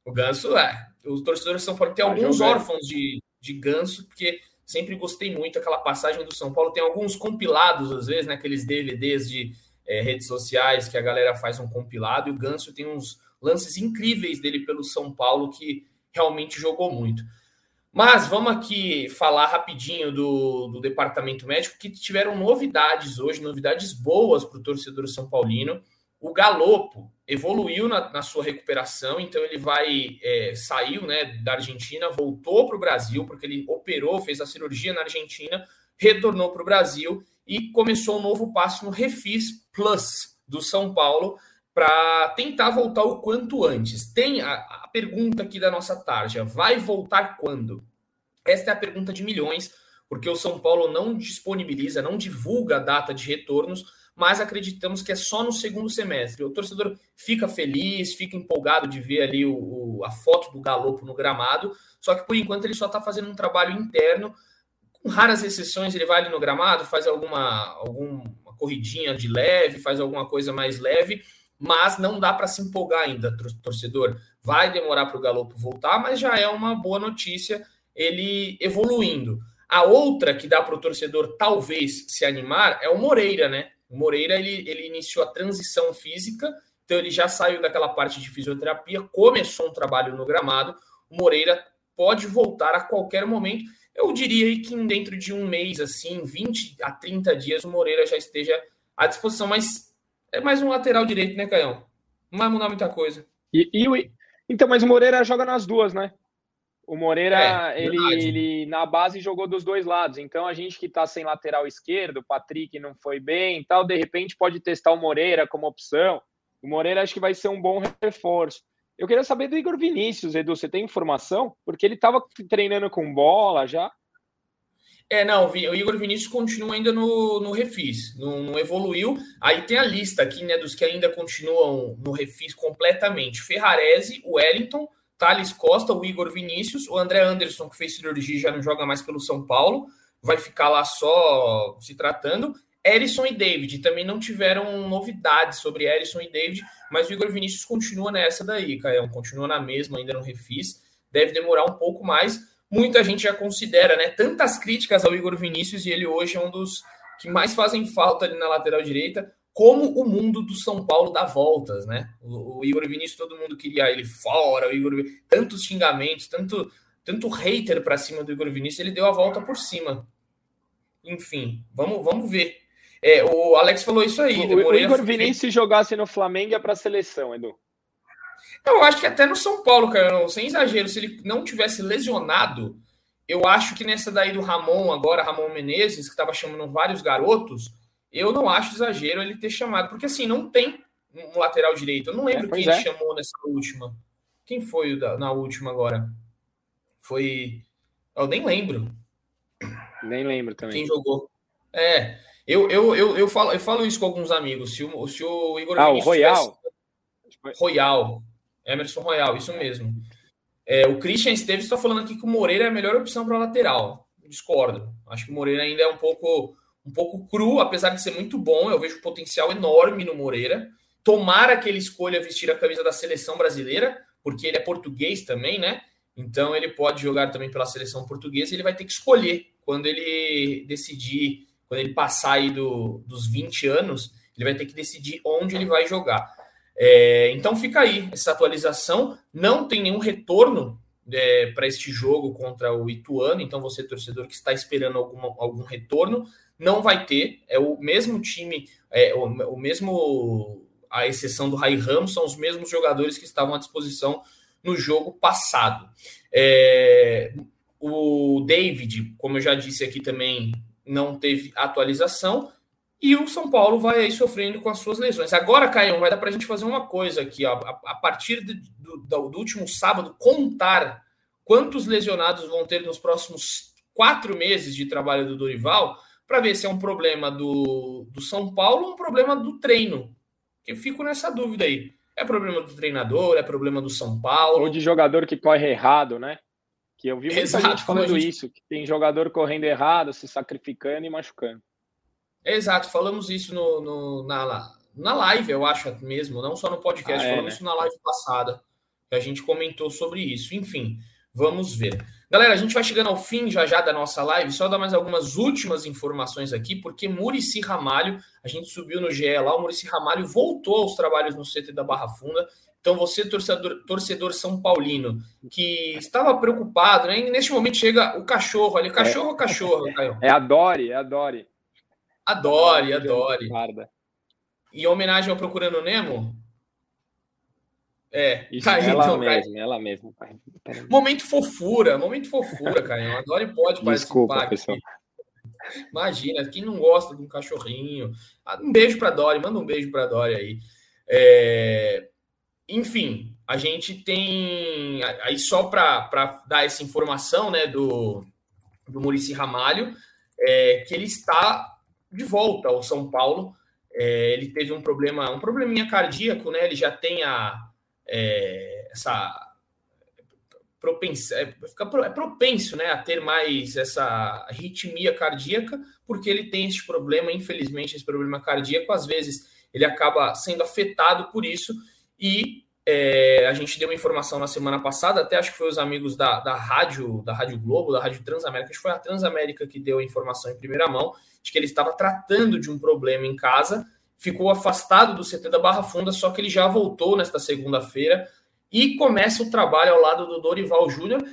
O ganso, é. Os torcedores de São Paulo tem tá alguns jogando. órfãos de, de ganso, porque sempre gostei muito daquela passagem do São Paulo. Tem alguns compilados, às vezes, naqueles né, DVDs de é, redes sociais que a galera faz um compilado, e o ganso tem uns lances incríveis dele pelo São Paulo, que realmente jogou muito. Mas vamos aqui falar rapidinho do, do departamento médico, que tiveram novidades hoje, novidades boas para o torcedor São Paulino. O Galopo evoluiu na, na sua recuperação, então ele vai é, saiu né, da Argentina, voltou para o Brasil, porque ele operou, fez a cirurgia na Argentina, retornou para o Brasil e começou um novo passo no Refis Plus do São Paulo, para tentar voltar o quanto antes. Tem a, a, pergunta aqui da nossa tarja: vai voltar quando? Esta é a pergunta de milhões, porque o São Paulo não disponibiliza, não divulga a data de retornos, mas acreditamos que é só no segundo semestre. O torcedor fica feliz, fica empolgado de ver ali o, o, a foto do Galopo no gramado, só que por enquanto ele só está fazendo um trabalho interno. Com raras exceções, ele vai ali no gramado, faz alguma, alguma corridinha de leve, faz alguma coisa mais leve, mas não dá para se empolgar ainda, torcedor. Vai demorar para o Galopo voltar, mas já é uma boa notícia ele evoluindo. A outra que dá para o torcedor talvez se animar é o Moreira, né? O Moreira ele, ele iniciou a transição física, então ele já saiu daquela parte de fisioterapia, começou um trabalho no gramado. O Moreira pode voltar a qualquer momento. Eu diria que dentro de um mês, assim, 20 a 30 dias, o Moreira já esteja à disposição, mas é mais um lateral direito, né, Caião? Não vai mudar muita coisa. E, e então, mas o Moreira joga nas duas, né? O Moreira, é, ele, ele na base jogou dos dois lados. Então, a gente que está sem lateral esquerdo, o Patrick não foi bem e tal, de repente pode testar o Moreira como opção. O Moreira acho que vai ser um bom reforço. Eu queria saber do Igor Vinícius, Edu, você tem informação? Porque ele estava treinando com bola já. É, não, o Igor Vinícius continua ainda no, no refis, não, não, evoluiu. Aí tem a lista aqui, né, dos que ainda continuam no refis completamente. Ferrarese, Wellington, Thales Costa, o Igor Vinícius, o André Anderson, que fez cirurgia já não joga mais pelo São Paulo, vai ficar lá só se tratando. Erison e David também não tiveram novidades sobre Erison e David, mas o Igor Vinícius continua nessa daí, Caio, continua na mesma, ainda no refis, deve demorar um pouco mais. Muita gente já considera, né? Tantas críticas ao Igor Vinícius e ele hoje é um dos que mais fazem falta ali na lateral direita como o mundo do São Paulo dá voltas, né? O, o Igor Vinícius, todo mundo queria ele fora, o Igor tantos xingamentos, tanto, tanto hater para cima do Igor Vinícius, ele deu a volta por cima. Enfim, vamos, vamos ver. É, o Alex falou isso aí. O, o Igor Vinícius se jogasse no Flamengo é para a seleção, Edu. Eu acho que até no São Paulo, cara, sem exagero, se ele não tivesse lesionado, eu acho que nessa daí do Ramon, agora Ramon Menezes, que estava chamando vários garotos, eu não acho exagero ele ter chamado, porque assim, não tem um lateral direito. Eu não lembro é, quem é. chamou nessa última. Quem foi na última agora? Foi. Eu nem lembro. Nem lembro também. Quem jogou? É. Eu, eu, eu, eu, falo, eu falo isso com alguns amigos. Se o, se o Igor Ah, o Royal. Tivesse... Royal. Emerson Royal, isso mesmo. É, o Christian Esteves está falando aqui que o Moreira é a melhor opção para lateral. Discordo. Acho que o Moreira ainda é um pouco um pouco cru, apesar de ser muito bom. Eu vejo potencial enorme no Moreira. Tomara que ele escolha vestir a camisa da seleção brasileira, porque ele é português também, né? Então ele pode jogar também pela seleção portuguesa e ele vai ter que escolher quando ele decidir, quando ele passar aí do, dos 20 anos, ele vai ter que decidir onde ele vai jogar. É, então fica aí essa atualização. Não tem nenhum retorno é, para este jogo contra o Ituano, então você, torcedor que está esperando alguma, algum retorno, não vai ter. É o mesmo time, é, o, o mesmo, a exceção do Rai Ramos, são os mesmos jogadores que estavam à disposição no jogo passado. É, o David, como eu já disse aqui também, não teve atualização. E o São Paulo vai aí sofrendo com as suas lesões. Agora, Caio, vai dar para a gente fazer uma coisa aqui, ó, a, partir do, do, do, último sábado, contar quantos lesionados vão ter nos próximos quatro meses de trabalho do Dorival, para ver se é um problema do, do São Paulo ou um problema do treino. Eu fico nessa dúvida aí. É problema do treinador, é problema do São Paulo. Ou de jogador que corre errado, né? Que eu vi muita Exato, gente falando gente... isso, que tem jogador correndo errado, se sacrificando e machucando. Exato, falamos isso no, no na, na live, eu acho mesmo, não só no podcast, ah, é, falamos né? isso na live passada, que a gente comentou sobre isso. Enfim, vamos ver. Galera, a gente vai chegando ao fim já já da nossa live, só dar mais algumas últimas informações aqui, porque Murici Ramalho, a gente subiu no GE lá, o Murici Ramalho voltou aos trabalhos no CT da Barra Funda. Então, você, torcedor, torcedor São Paulino, que estava preocupado, né? neste momento chega o cachorro ali, cachorro é, ou cachorro, Caio? É a Dori, é a Dori. Adore, adore. Em homenagem ao Procurando Nemo? É, Isso, tá aí, ela então, mesma, ela mesma. Momento fofura, momento fofura, cara. Adore pode Desculpa, participar. Pessoal. Imagina, quem não gosta de um cachorrinho. Ah, um beijo para Dori, manda um beijo para Dori aí. É... Enfim, a gente tem aí só para dar essa informação, né, do do Murici Ramalho, é, que ele está de volta ao São Paulo. É, ele teve um problema, um probleminha cardíaco, né? Ele já tem a, é, essa propenso, é, fica, é propenso né, a ter mais essa arritmia cardíaca, porque ele tem esse problema, infelizmente, esse problema cardíaco, às vezes ele acaba sendo afetado por isso, e é, a gente deu uma informação na semana passada, até acho que foi os amigos da, da rádio, da Rádio Globo, da Rádio Transamérica, acho que foi a Transamérica que deu a informação em primeira mão, de que ele estava tratando de um problema em casa, ficou afastado do CT da Barra Funda, só que ele já voltou nesta segunda-feira, e começa o trabalho ao lado do Dorival Júnior,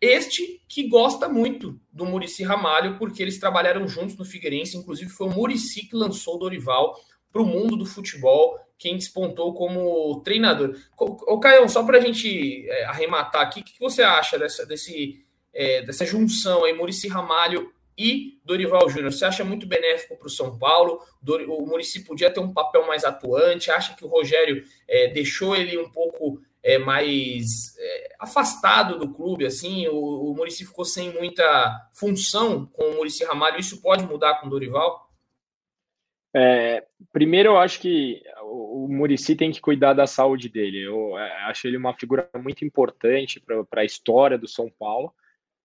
este que gosta muito do Murici Ramalho, porque eles trabalharam juntos no Figueirense, inclusive foi o Murici que lançou o Dorival para o mundo do futebol, quem despontou como treinador. Ô, Caio, só para a gente é, arrematar aqui, o que você acha dessa, desse, é, dessa junção aí, Murici Ramalho e Dorival Júnior? Você acha muito benéfico para o São Paulo? O Murici podia ter um papel mais atuante? Acha que o Rogério é, deixou ele um pouco é, mais é, afastado do clube, assim, o, o Murici ficou sem muita função com o Murici Ramalho, isso pode mudar com o Dorival? É, primeiro, eu acho que o, Murici tem que cuidar da saúde dele. Eu é, acho ele uma figura muito importante para a história do São Paulo,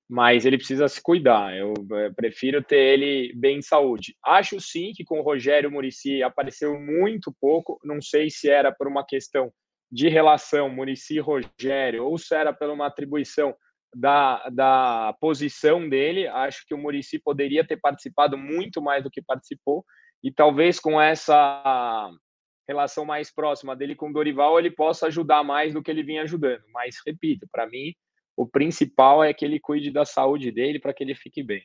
mas ele precisa se cuidar. Eu, é, prefiro ter ele bem em saúde. Acho sim que com o Rogério Murici apareceu muito pouco. Não sei se era por uma questão de relação Murici-Rogério, ou se era pela uma atribuição da, da posição dele, acho que o Murici poderia ter participado muito mais do que participou, e talvez com essa relação mais próxima dele com o Dorival, ele possa ajudar mais do que ele vinha ajudando. Mas, repito, para mim, o principal é que ele cuide da saúde dele para que ele fique bem.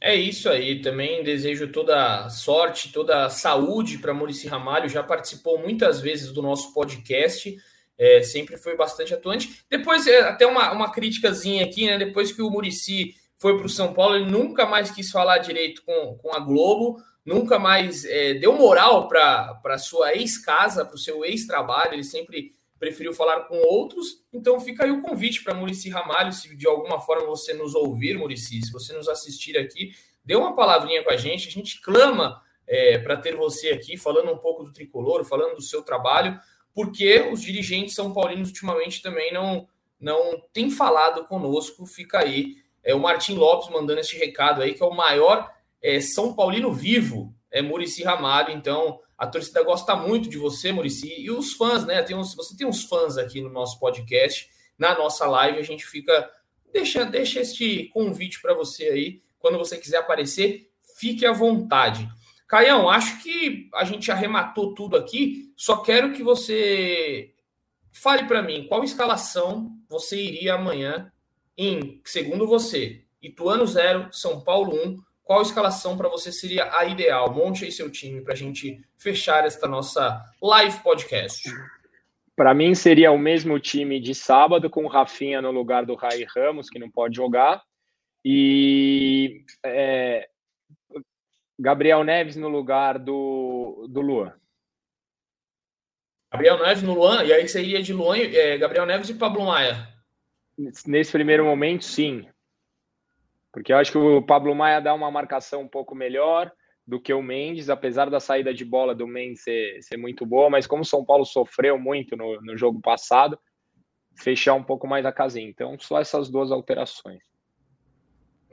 É isso aí. Também desejo toda sorte, toda saúde para Murici Ramalho. Já participou muitas vezes do nosso podcast. É, sempre foi bastante atuante. Depois, é, até uma, uma criticazinha aqui, né? Depois que o Murici foi para o São Paulo, ele nunca mais quis falar direito com, com a Globo, nunca mais é, deu moral para sua ex-casa, para o seu ex-trabalho. Ele sempre preferiu falar com outros. Então fica aí o convite para Murici Ramalho, se de alguma forma você nos ouvir, Murici, se você nos assistir aqui, dê uma palavrinha com a gente. A gente clama é, para ter você aqui falando um pouco do tricolor, falando do seu trabalho, porque os dirigentes são paulinos ultimamente também não não tem falado conosco. Fica aí é o Martim Lopes mandando este recado aí que é o maior é, São Paulino vivo, é Murici Ramalho. Então a torcida gosta muito de você, Murici, e os fãs, né? Tem uns, você tem uns fãs aqui no nosso podcast, na nossa live, a gente fica. Deixa, deixa este convite para você aí. Quando você quiser aparecer, fique à vontade. Caião, acho que a gente arrematou tudo aqui. Só quero que você fale para mim qual escalação você iria amanhã em, segundo você, Ituano 0, São Paulo 1, qual escalação para você seria a ideal? Monte aí seu time para a gente fechar esta nossa live podcast. Para mim seria o mesmo time de sábado, com o Rafinha no lugar do Rai Ramos, que não pode jogar, e é, Gabriel Neves no lugar do, do Luan. Gabriel Neves no Luan, e aí seria de Luan, é, Gabriel Neves e Pablo Maia. Nesse primeiro momento, sim. Porque eu acho que o Pablo Maia dá uma marcação um pouco melhor do que o Mendes, apesar da saída de bola do Mendes ser, ser muito boa, mas como o São Paulo sofreu muito no, no jogo passado, fechar um pouco mais a casinha. Então, só essas duas alterações.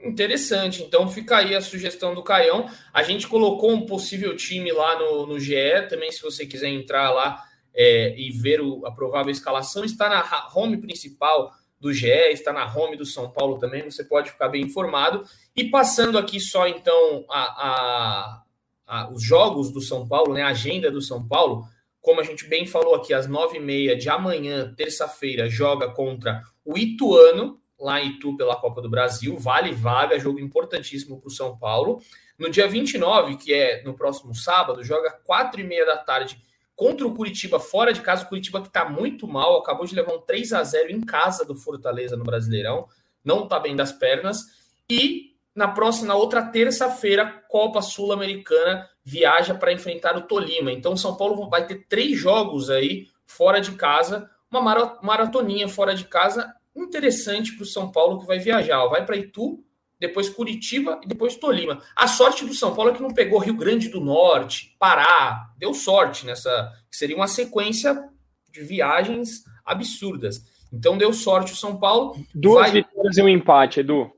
Interessante. Então fica aí a sugestão do Caião. A gente colocou um possível time lá no, no GE. Também, se você quiser entrar lá é, e ver o, a provável escalação, está na home principal do GE, está na home do São Paulo também, você pode ficar bem informado. E passando aqui só então a, a, a, os jogos do São Paulo, né, a agenda do São Paulo, como a gente bem falou aqui, às nove e meia de amanhã, terça-feira, joga contra o Ituano, lá em Itu pela Copa do Brasil, vale vaga, jogo importantíssimo para o São Paulo. No dia 29, que é no próximo sábado, joga quatro e meia da tarde contra o Curitiba fora de casa, o Curitiba que está muito mal, acabou de levar um 3 a 0 em casa do Fortaleza no Brasileirão, não está bem das pernas. E na próxima, na outra terça-feira, Copa Sul-Americana viaja para enfrentar o Tolima. Então, São Paulo vai ter três jogos aí fora de casa, uma maratoninha fora de casa interessante para o São Paulo que vai viajar. Vai para Itu, depois Curitiba e depois Tolima. A sorte do São Paulo é que não pegou Rio Grande do Norte, Pará. Deu sorte nessa. Que seria uma sequência de viagens absurdas. Então deu sorte o São Paulo. Duas vai... vitórias e um empate, Edu.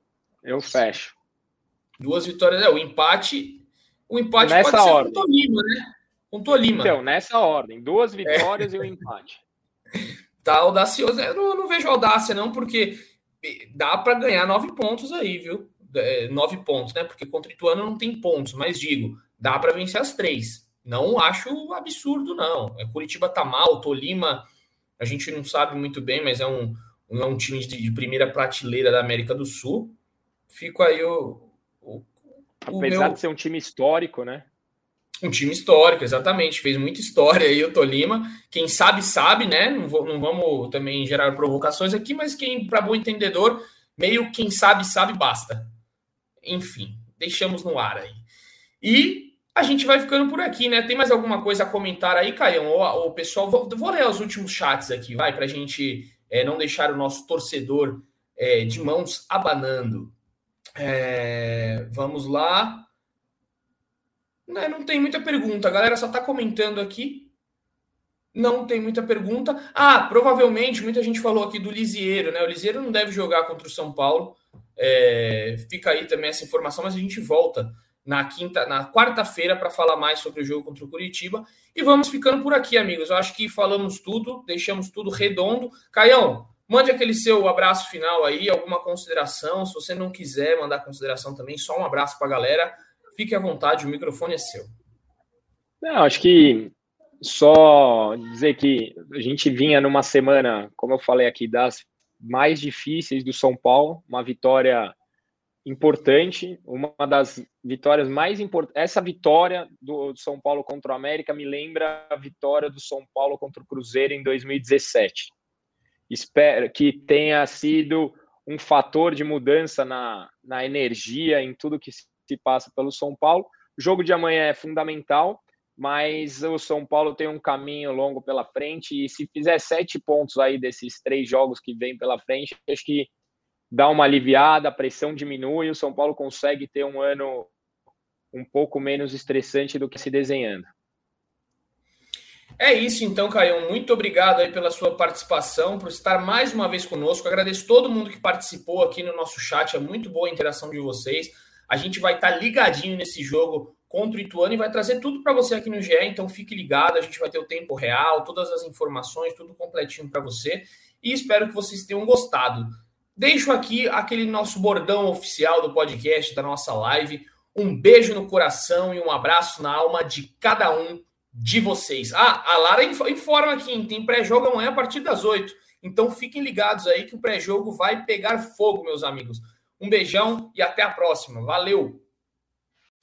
Eu fecho. Duas vitórias. É, o empate. O empate Nessa pode ser ordem. com Tolima, né? Com Tolima. Então, nessa ordem. Duas vitórias é. e um empate. Tá audacioso. Eu não, eu não vejo audácia, não, porque dá para ganhar nove pontos aí, viu? É, nove pontos, né? Porque contra o Ituano não tem pontos, mas digo, dá para vencer as três. Não acho absurdo, não. É, Curitiba tá mal, Tolima, a gente não sabe muito bem, mas é um, é um time de, de primeira prateleira da América do Sul. Fico aí o. o Apesar meu... de ser um time histórico, né? Um time histórico, exatamente. Fez muita história aí o Tolima. Quem sabe, sabe, né? Não, vou, não vamos também gerar provocações aqui, mas quem, para bom entendedor, meio quem sabe, sabe, basta. Enfim, deixamos no ar aí. E a gente vai ficando por aqui, né? Tem mais alguma coisa a comentar aí, Caião? Ou o pessoal, vou, vou, ler os últimos chats aqui, vai, para a gente é, não deixar o nosso torcedor é, de mãos abanando. É, vamos lá. Não, não tem muita pergunta, a galera só está comentando aqui. Não tem muita pergunta. Ah, provavelmente muita gente falou aqui do Lisieiro, né? O Lisieiro não deve jogar contra o São Paulo. É, fica aí também essa informação, mas a gente volta na quinta, na quarta-feira para falar mais sobre o jogo contra o Curitiba. E vamos ficando por aqui, amigos. Eu acho que falamos tudo, deixamos tudo redondo. Caião, mande aquele seu abraço final aí, alguma consideração. Se você não quiser mandar consideração também, só um abraço para a galera. Fique à vontade, o microfone é seu. Não, acho que só dizer que a gente vinha numa semana, como eu falei aqui, das mais difíceis do São Paulo, uma vitória importante, uma das vitórias mais importantes. Essa vitória do São Paulo contra o América me lembra a vitória do São Paulo contra o Cruzeiro em 2017. Espero que tenha sido um fator de mudança na, na energia, em tudo que se passa pelo São Paulo. O jogo de amanhã é fundamental, mas o São Paulo tem um caminho longo pela frente e se fizer sete pontos aí desses três jogos que vem pela frente, acho que dá uma aliviada, a pressão diminui, o São Paulo consegue ter um ano um pouco menos estressante do que se desenhando. É isso então, Caio. Muito obrigado aí pela sua participação, por estar mais uma vez conosco. Agradeço todo mundo que participou aqui no nosso chat. É muito boa a interação de vocês. A gente vai estar ligadinho nesse jogo contra o Ituano e vai trazer tudo para você aqui no GE. Então fique ligado, a gente vai ter o tempo real, todas as informações, tudo completinho para você. E espero que vocês tenham gostado. Deixo aqui aquele nosso bordão oficial do podcast, da nossa live. Um beijo no coração e um abraço na alma de cada um de vocês. Ah, a Lara informa aqui, tem pré-jogo amanhã a partir das 8. Então fiquem ligados aí que o pré-jogo vai pegar fogo, meus amigos. Um beijão e até a próxima. Valeu!